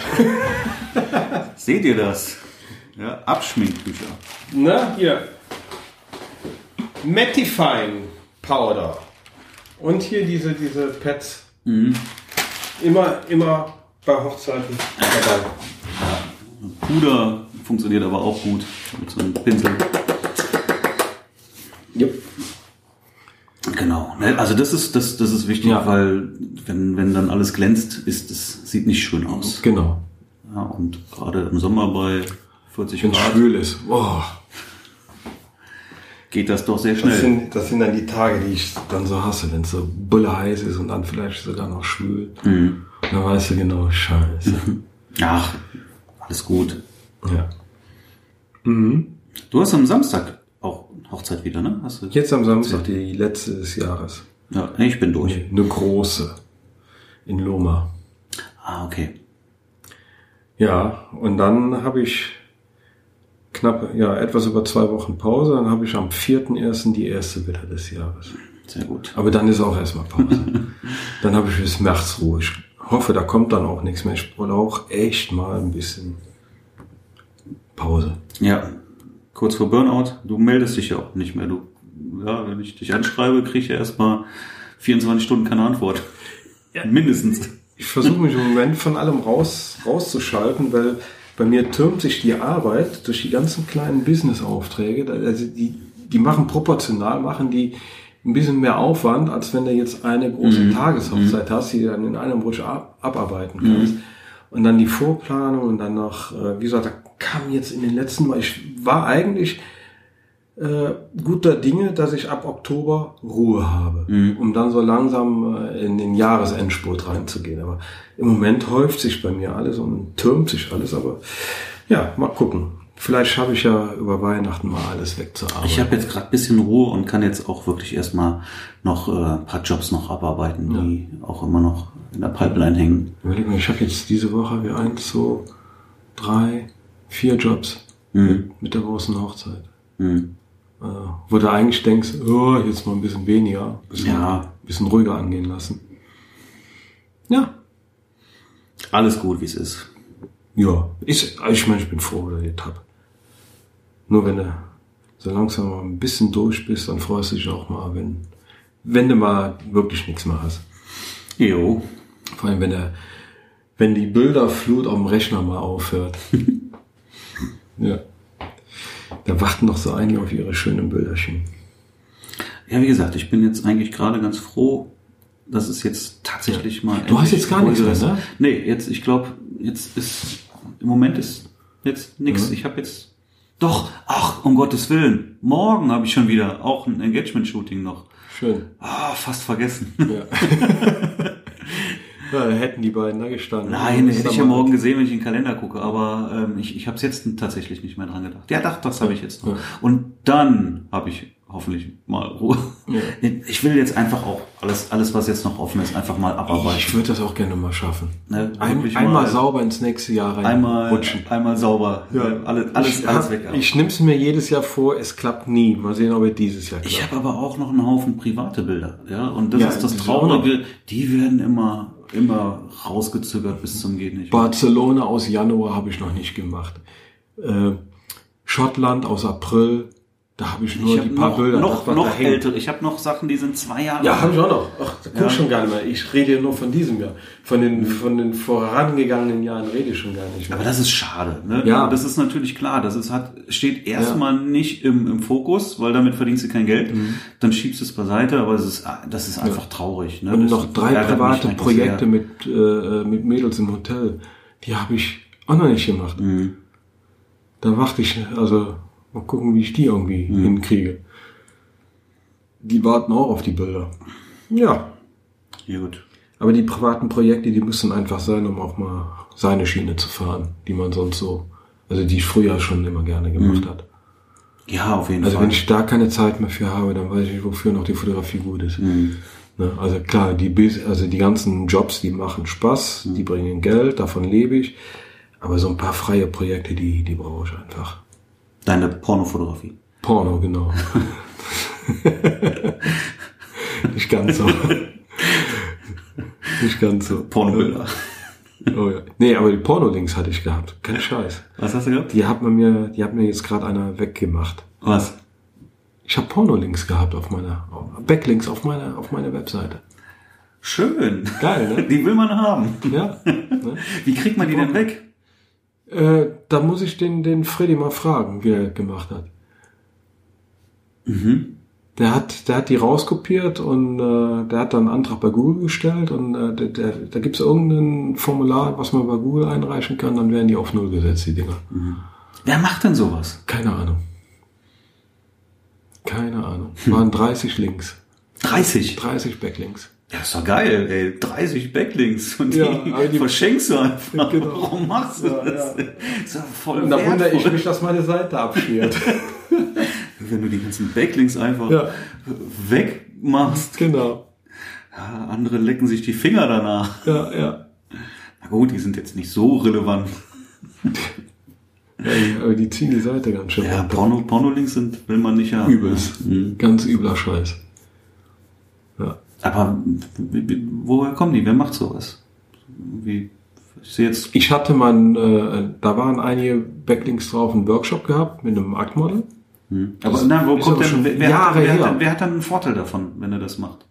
[SPEAKER 2] Seht ihr das? Ja, Abschminktücher.
[SPEAKER 1] Ne, hier. Mattifying Powder. Und hier diese, diese Pads. Immer, immer bei Hochzeiten dabei.
[SPEAKER 2] Puder funktioniert aber auch gut mit so einem Pinsel.
[SPEAKER 1] Yep.
[SPEAKER 2] Genau. Ne, Also das ist, das, das ist wichtig,
[SPEAKER 1] Ja.
[SPEAKER 2] weil wenn, wenn dann alles glänzt, ist es sieht nicht schön aus.
[SPEAKER 1] Genau.
[SPEAKER 2] Ja, und gerade im Sommer bei 40
[SPEAKER 1] Wenn es
[SPEAKER 2] Grad
[SPEAKER 1] schwül ist. Boah.
[SPEAKER 2] geht das doch sehr
[SPEAKER 1] Das
[SPEAKER 2] schnell.
[SPEAKER 1] sind, das sind dann die Tage, die ich dann so hasse, wenn es so bulle heiß ist und dann vielleicht sogar noch schwül.
[SPEAKER 2] Mhm.
[SPEAKER 1] Dann weißt du genau, scheiße.
[SPEAKER 2] Ach, alles gut.
[SPEAKER 1] ja.
[SPEAKER 2] Du hast am Samstag auch Hochzeit wieder, ne? Hast du?
[SPEAKER 1] Jetzt am Samstag, die letzte des Jahres.
[SPEAKER 2] Ja, nee, ich bin durch.
[SPEAKER 1] Eine große. In Loma.
[SPEAKER 2] Ah, okay.
[SPEAKER 1] Ja, und dann habe ich knapp, ja, etwas über zwei Wochen Pause. Dann habe ich am 4.1. die erste wieder des Jahres.
[SPEAKER 2] Sehr gut.
[SPEAKER 1] Aber dann ist auch erstmal Pause. dann habe ich bis März Ruhe. Ich hoffe, da kommt dann auch nichts mehr. Ich brauche echt mal ein bisschen Pause.
[SPEAKER 2] Ja, kurz vor Burnout, du meldest dich ja auch nicht mehr. Du, ja, wenn ich dich anschreibe, kriege ich ja erstmal 24 Stunden keine Antwort. Mindestens.
[SPEAKER 1] Ich versuche mich im Moment von allem raus, rauszuschalten, weil bei mir türmt sich die Arbeit durch die ganzen kleinen Business-Aufträge. Also die, die machen proportional, machen die ein bisschen mehr Aufwand, als wenn du jetzt eine große Tageshochzeit hast, die du dann in einem Rutsch ab, abarbeiten kannst. Und dann die Vorplanung und dann noch, äh, wie gesagt, da kam jetzt in den letzten, Mal- ich war eigentlich äh, guter Dinge, dass ich ab Oktober Ruhe habe, um dann so langsam äh, in den Jahresendspurt reinzugehen. Aber im Moment häuft sich bei mir alles und türmt sich alles. Aber ja, mal gucken. Vielleicht schaffe ich ja über Weihnachten mal alles wegzuarbeiten.
[SPEAKER 2] Ich habe jetzt gerade bisschen Ruhe und kann jetzt auch wirklich erstmal noch äh, ein paar Jobs noch abarbeiten, die auch immer noch in der Pipeline hängen.
[SPEAKER 1] Überleg mal, ich habe jetzt diese Woche wie eins, zwei, drei, vier Jobs mit, mit der großen Hochzeit.
[SPEAKER 2] Hm.
[SPEAKER 1] Äh, wo du eigentlich denkst, oh, jetzt mal ein bisschen weniger, bisschen,
[SPEAKER 2] Ja.
[SPEAKER 1] ein bisschen ruhiger angehen lassen. Ja,
[SPEAKER 2] Alles gut, wie es ist.
[SPEAKER 1] Ja, ich, ich meine, ich bin froh, dass ich das hab. Nur wenn du so langsam mal ein bisschen durch bist, dann freust du dich auch mal, wenn, wenn du mal wirklich nichts mehr hast.
[SPEAKER 2] Jo.
[SPEAKER 1] Vor allem, wenn der, wenn die Bilderflut auf dem Rechner mal aufhört. ja. Da warten noch so einige auf ihre schönen Bilderchen.
[SPEAKER 2] Ja, wie gesagt, ich bin jetzt eigentlich gerade ganz froh, dass es jetzt tatsächlich mal.
[SPEAKER 1] Du hast jetzt gar nichts mehr, ne?
[SPEAKER 2] Nee, jetzt, ich glaube, jetzt ist, im Moment ist jetzt nichts.
[SPEAKER 1] Mhm.
[SPEAKER 2] Ich habe jetzt, doch, ach, um Gottes Willen, morgen habe ich schon wieder auch ein Engagement-Shooting noch.
[SPEAKER 1] Schön.
[SPEAKER 2] Ah, fast vergessen.
[SPEAKER 1] Ja. ja, da hätten die beiden da gestanden.
[SPEAKER 2] Nein,
[SPEAKER 1] Das
[SPEAKER 2] hätte ich ja morgen gesehen, wenn ich in den Kalender gucke, aber ähm, ich, ich habe es jetzt tatsächlich nicht mehr dran gedacht. Ja, doch, das habe ich jetzt noch.
[SPEAKER 1] Ja.
[SPEAKER 2] Und dann habe ich hoffentlich mal Ruhe. Ich will jetzt einfach auch alles, alles, was jetzt noch offen ist, einfach mal abarbeiten.
[SPEAKER 1] Ich würde das auch gerne mal schaffen.
[SPEAKER 2] Ne,
[SPEAKER 1] Ein,
[SPEAKER 2] wirklich
[SPEAKER 1] einmal
[SPEAKER 2] mal-
[SPEAKER 1] sauber ins nächste Jahr rein
[SPEAKER 2] Einmal,
[SPEAKER 1] rutschen.
[SPEAKER 2] einmal sauber. Alles, alles,
[SPEAKER 1] ich
[SPEAKER 2] alles
[SPEAKER 1] hab-
[SPEAKER 2] weg.
[SPEAKER 1] Ich nehme es mir jedes Jahr vor, es klappt nie. Mal sehen, ob es dieses Jahr klappt.
[SPEAKER 2] Ich habe aber auch noch einen Haufen private Bilder, ja, und das
[SPEAKER 1] Ja,
[SPEAKER 2] ist das Traurige, die werden immer, immer rausgezögert bis zum geht nicht.
[SPEAKER 1] Barcelona aus Januar habe ich noch nicht gemacht. Äh, Schottland aus April, da habe ich nur
[SPEAKER 2] Ich
[SPEAKER 1] die paar
[SPEAKER 2] noch,
[SPEAKER 1] Bilder.
[SPEAKER 2] noch, noch
[SPEAKER 1] hängt.
[SPEAKER 2] ältere, ich habe noch Sachen, die sind zwei Jahre
[SPEAKER 1] Ja,
[SPEAKER 2] alt.
[SPEAKER 1] habe ich auch noch. Ach, da guck
[SPEAKER 2] Ja.
[SPEAKER 1] schon gar nicht mehr. Ich rede ja nur von diesem Jahr. Von den, von den vorangegangenen Jahren rede ich schon gar nicht mehr.
[SPEAKER 2] Aber das ist schade. Ne?
[SPEAKER 1] Ja.
[SPEAKER 2] Das ist natürlich klar. Das ist, hat, steht erstmal nicht im, im Fokus, weil damit verdienst du kein Geld. Dann schiebst du es beiseite, aber es ist, das ist einfach traurig. Ne?
[SPEAKER 1] Und
[SPEAKER 2] das
[SPEAKER 1] noch drei private Projekte mit, äh, mit Mädels im Hotel. Die habe ich auch noch nicht gemacht.
[SPEAKER 2] Mhm.
[SPEAKER 1] Da warte ich, also mal gucken, wie ich die irgendwie
[SPEAKER 2] Mhm.
[SPEAKER 1] hinkriege. Die warten auch auf die Bilder. Ja,
[SPEAKER 2] Ja, gut.
[SPEAKER 1] aber die privaten Projekte, die müssen einfach sein, um auch mal seine Schiene zu fahren, die man sonst so, also die ich früher schon immer gerne gemacht hat.
[SPEAKER 2] Ja, auf jeden
[SPEAKER 1] Also
[SPEAKER 2] Fall.
[SPEAKER 1] wenn ich da keine Zeit mehr für habe, dann weiß ich, wofür noch die Fotografie gut ist. Ne? Also klar, die, also die ganzen Jobs, die machen Spaß, die bringen Geld, davon lebe ich. Aber so ein paar freie Projekte, die, die brauche ich einfach.
[SPEAKER 2] Deine Pornofotografie.
[SPEAKER 1] Porno, genau. Nicht ganz so. Nicht ganz so.
[SPEAKER 2] Pornobilder.
[SPEAKER 1] Oh ja. Nee, aber die Porno-Links hatte ich gehabt. Kein Scheiß.
[SPEAKER 2] Was hast du gehabt?
[SPEAKER 1] Die hat man mir, die hat mir jetzt gerade einer weggemacht.
[SPEAKER 2] Was?
[SPEAKER 1] Ich habe Porno-Links gehabt auf meiner, Backlinks auf meiner, auf meiner Webseite.
[SPEAKER 2] Schön.
[SPEAKER 1] Geil, ne?
[SPEAKER 2] Die will man haben.
[SPEAKER 1] Ja. Ne?
[SPEAKER 2] Wie kriegt man die denn weg?
[SPEAKER 1] Äh, da muss ich den, den Freddy mal fragen, wie er gemacht hat. Der hat, der hat die rauskopiert und äh, der hat dann einen Antrag bei Google gestellt und äh, der, der, da gibt's irgendein Formular, was man bei Google einreichen kann, dann werden die auf Null gesetzt, die Dinger.
[SPEAKER 2] Wer macht denn sowas?
[SPEAKER 1] Keine Ahnung. Keine Ahnung. Waren 30 Links.
[SPEAKER 2] 30.
[SPEAKER 1] 30 Backlinks.
[SPEAKER 2] Ja, ist doch geil, ey. 30 Backlinks und die,
[SPEAKER 1] Ja, aber die-
[SPEAKER 2] verschenkst du einfach.
[SPEAKER 1] Genau.
[SPEAKER 2] Warum machst du
[SPEAKER 1] Ja,
[SPEAKER 2] das?
[SPEAKER 1] ja.
[SPEAKER 2] Ist doch voll
[SPEAKER 1] Und da wundere ich mich, dass meine Seite abschmiert.
[SPEAKER 2] Wenn du die ganzen Backlinks einfach
[SPEAKER 1] Ja.
[SPEAKER 2] wegmachst.
[SPEAKER 1] genau.
[SPEAKER 2] Ja, andere lecken sich die Finger danach.
[SPEAKER 1] Ja, ja.
[SPEAKER 2] Na gut, die sind jetzt nicht so relevant.
[SPEAKER 1] Ey, aber die ziehen die Seite ganz schön
[SPEAKER 2] Ja, Pornolinks sind, will man nicht haben.
[SPEAKER 1] Übelst.
[SPEAKER 2] Mhm.
[SPEAKER 1] Ganz übler Scheiß.
[SPEAKER 2] Aber woher kommen die? Wer macht sowas? Wie, ich jetzt,
[SPEAKER 1] Ich hatte mal, einen, äh, da waren einige Backlinks drauf, einen Workshop gehabt mit einem Aktmodel.
[SPEAKER 2] aber
[SPEAKER 1] Das
[SPEAKER 2] nein, wo kommt denn, wer, wer, hat, wer, hat, wer hat dann einen Vorteil davon, wenn er das macht?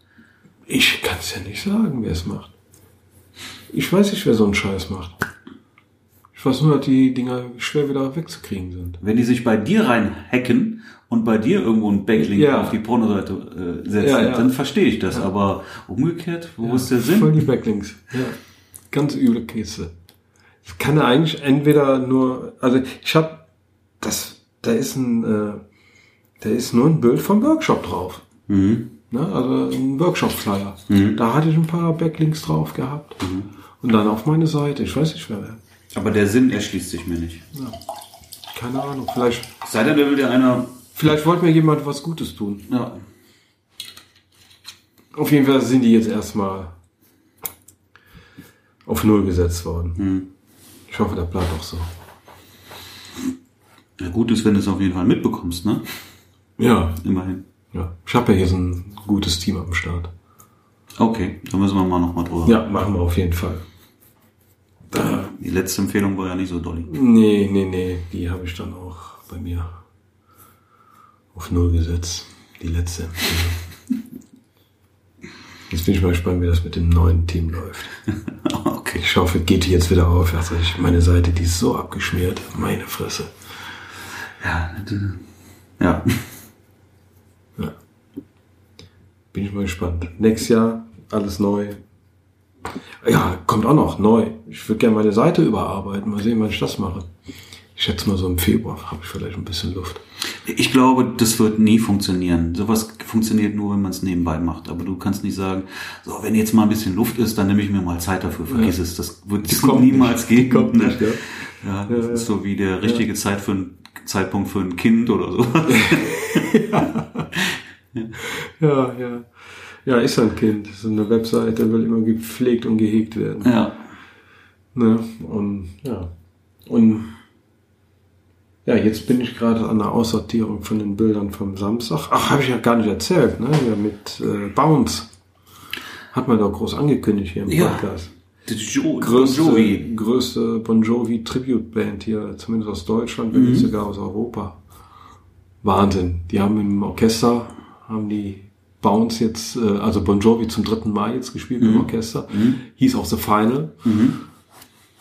[SPEAKER 1] Ich kann es ja nicht sagen, wer es macht. Ich weiß nicht, wer so einen Scheiß macht. Ich weiß nur, dass die Dinger schwer wieder wegzukriegen sind.
[SPEAKER 2] Wenn die sich bei dir reinhacken und bei dir irgendwo einen Backlink
[SPEAKER 1] Ja.
[SPEAKER 2] auf die Pornoseite äh, setzen,
[SPEAKER 1] Ja, ja.
[SPEAKER 2] dann verstehe ich das. Aber umgekehrt, wo ist der Sinn?
[SPEAKER 1] Voll die Backlinks. Ja. Ganz üble Kiste. Das kann er eigentlich entweder nur, also ich habe, das, da ist ein, äh, da ist nur ein Bild vom Workshop drauf.
[SPEAKER 2] Mhm.
[SPEAKER 1] Ne? Also ein Workshop-Flyer. Da hatte ich ein paar Backlinks drauf gehabt. Und dann auf meine Seite. Ich weiß nicht, wer.
[SPEAKER 2] Aber der Sinn erschließt sich mir nicht.
[SPEAKER 1] Keine Ahnung. Vielleicht,
[SPEAKER 2] Sei denn, da will dir einer,
[SPEAKER 1] vielleicht wollte mir jemand was Gutes tun.
[SPEAKER 2] ja,
[SPEAKER 1] Auf jeden Fall sind die jetzt erstmal auf Null gesetzt worden. Ich hoffe, das bleibt auch so.
[SPEAKER 2] ja gut ist, wenn du es auf jeden Fall mitbekommst, ne?
[SPEAKER 1] Ja,
[SPEAKER 2] Immerhin.
[SPEAKER 1] ja. Ich habe ja hier so ein gutes Team am Start.
[SPEAKER 2] Okay, da müssen wir mal nochmal drüber.
[SPEAKER 1] Ja, machen wir auf jeden Fall.
[SPEAKER 2] Die letzte Empfehlung war ja nicht so dolly.
[SPEAKER 1] Nee, nee, nee. Die habe ich dann auch bei mir auf Null gesetzt. Die letzte. Jetzt bin ich mal gespannt, wie das mit dem neuen Team läuft.
[SPEAKER 2] Okay.
[SPEAKER 1] Ich hoffe, geht jetzt wieder auf. Also ich, meine Seite, die ist so abgeschmiert. Meine Fresse.
[SPEAKER 2] Ja, ja.
[SPEAKER 1] Ja. Bin ich mal gespannt. Nächstes Jahr alles neu. Ja, kommt auch noch neu. Ich würde gerne meine Seite überarbeiten. Mal sehen, wann ich das mache. Ich schätze mal so im Februar habe ich vielleicht ein bisschen Luft.
[SPEAKER 2] Ich glaube, das wird nie funktionieren. Sowas funktioniert nur, wenn man es nebenbei macht. Aber du kannst nicht sagen, so, wenn jetzt mal ein bisschen Luft ist, dann nehme ich mir mal Zeit dafür. Vergiss es. Das wird es
[SPEAKER 1] kommt
[SPEAKER 2] niemals
[SPEAKER 1] nicht.
[SPEAKER 2] gehen.
[SPEAKER 1] Kommt
[SPEAKER 2] ne?
[SPEAKER 1] nicht, ja.
[SPEAKER 2] Ja, das ist so wie der richtige Zeit für ein, Zeitpunkt für ein Kind oder so.
[SPEAKER 1] ja, ja. Ja, ist ein Kind. So eine Webseite will immer gepflegt und gehegt werden.
[SPEAKER 2] Ja.
[SPEAKER 1] Ne? Und ja. Und ja, jetzt bin ich gerade an der Aussortierung von den Bildern vom Samstag. Ach, habe ich ja gar nicht erzählt, ne? Ja, mit äh, Bounce. Hat man doch groß angekündigt hier im
[SPEAKER 2] Ja.
[SPEAKER 1] Podcast.
[SPEAKER 2] Jo
[SPEAKER 1] Größte,
[SPEAKER 2] Bon Jovi.
[SPEAKER 1] größte Bon Jovi Tribute Band hier, zumindest aus Deutschland, wenn nicht sogar aus Europa. Wahnsinn. Die haben im Orchester, haben die Bounce jetzt, äh, also Bon Jovi zum dritten Mal jetzt gespielt im Orchester. Hieß auch The Final.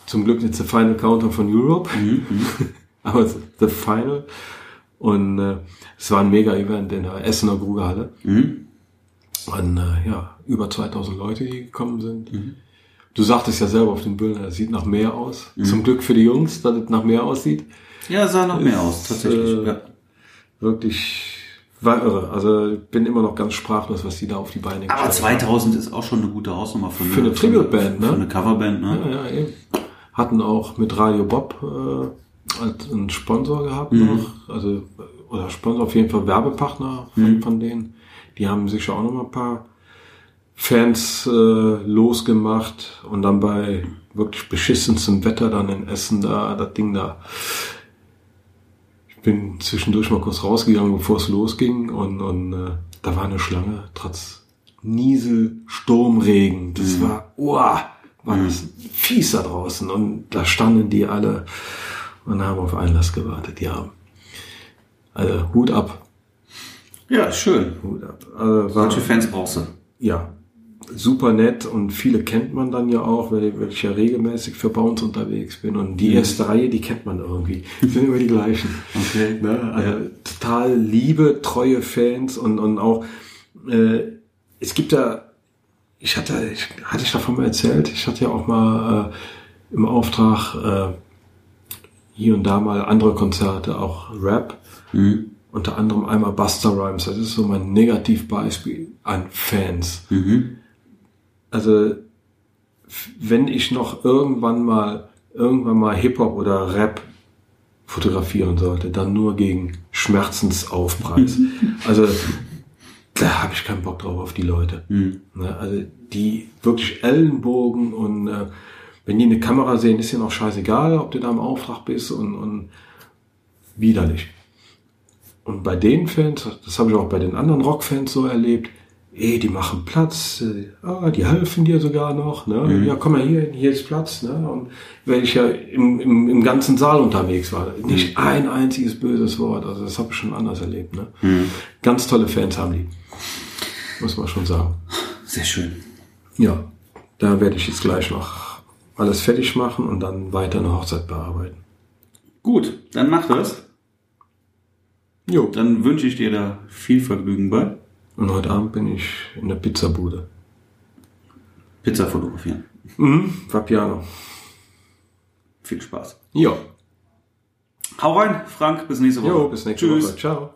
[SPEAKER 1] Zum Glück jetzt The Final Counter von Europe. Aber The Final. Und äh, es war ein Mega-Event in der Essener Grugerhalle.
[SPEAKER 2] Mhm.
[SPEAKER 1] Und äh, ja, über 2000 Leute, die gekommen sind. Du sagtest ja selber auf den Bildern, es sieht nach mehr aus. Zum Glück für die Jungs, dass es nach mehr aussieht.
[SPEAKER 2] Ja, sah noch mehr aus, tatsächlich.
[SPEAKER 1] äh,
[SPEAKER 2] ja.
[SPEAKER 1] Wirklich war irre. Also ich bin immer noch ganz sprachlos, was die da auf die Beine
[SPEAKER 2] Aber
[SPEAKER 1] gestellt
[SPEAKER 2] 2000 ist auch schon eine gute Hausnummer für,
[SPEAKER 1] Für eine Tribute-Band, ne?
[SPEAKER 2] Für eine Coverband, ne?
[SPEAKER 1] haben. Ja, ja, eben. Hatten auch mit Radio Bob äh, als einen Sponsor gehabt
[SPEAKER 2] Mhm.
[SPEAKER 1] noch. Also, oder Sponsor auf jeden Fall Werbepartner von,
[SPEAKER 2] Mhm.
[SPEAKER 1] von denen. Die haben sicher auch noch mal ein paar Fans äh, losgemacht und dann bei wirklich beschissenstem Wetter dann in Essen da, das Ding da. Ich bin zwischendurch mal kurz rausgegangen, bevor es losging und, und äh, da war eine Schlange, trotz Niesel, Sturmregen. Das war, uah, war das fies da draußen und da standen die alle und haben auf Einlass gewartet, ja. Also Hut ab,
[SPEAKER 2] Ja, schön.
[SPEAKER 1] Hut ab. Also, war,
[SPEAKER 2] Solche Fans brauchst du.
[SPEAKER 1] ja, super nett und viele kennt man dann ja auch, weil, weil ich ja regelmäßig für Bounce unterwegs bin und die erste Reihe, die kennt man irgendwie. Die sind immer die gleichen.
[SPEAKER 2] Okay.
[SPEAKER 1] Ne? Also total liebe, treue Fans und, und auch, äh, es gibt da, ich hatte, ich, hatte ich davon mal erzählt, ich hatte ja auch mal äh, im Auftrag äh, hier und da mal andere Konzerte, auch Rap,
[SPEAKER 2] Mhm.
[SPEAKER 1] unter anderem einmal Buster Rhymes, das ist so mein Negativbeispiel an Fans.
[SPEAKER 2] Mhm.
[SPEAKER 1] Also wenn ich noch irgendwann mal irgendwann mal Hip-Hop oder Rap fotografieren sollte, dann nur gegen Schmerzensaufpreis. also da habe ich keinen Bock drauf auf die Leute.
[SPEAKER 2] Mhm.
[SPEAKER 1] Ne, also die wirklich Ellenbogen und äh, wenn die eine Kamera sehen, ist ihnen auch scheißegal, ob du da im Auftrag bist und, und widerlich. Und bei den Fans, das habe ich auch bei den anderen Rockfans so erlebt, eh, die machen Platz, äh, ah, die helfen dir sogar noch, ne? Ja, komm mal hier, hier ist Platz, ne? Und wenn ich ja im, im, im ganzen Saal unterwegs war, nicht ein einziges böses Wort, also das habe ich schon anders erlebt, ne? Ganz tolle Fans haben die, muss man schon sagen.
[SPEAKER 2] Sehr schön.
[SPEAKER 1] Ja, da werde ich jetzt gleich noch alles fertig machen und dann weiter eine Hochzeit bearbeiten.
[SPEAKER 2] Gut, dann mach das.
[SPEAKER 1] Jo.
[SPEAKER 2] Dann wünsche ich dir da viel Vergnügen bei.
[SPEAKER 1] Und heute Abend bin ich in der Pizzabude.
[SPEAKER 2] Pizza fotografieren.
[SPEAKER 1] Mhm, Vapiano.
[SPEAKER 2] Viel Spaß.
[SPEAKER 1] Jo.
[SPEAKER 2] Hau rein, Frank. Bis nächste Woche.
[SPEAKER 1] Jo, bis nächste
[SPEAKER 2] Tschüss.
[SPEAKER 1] Woche. Ciao.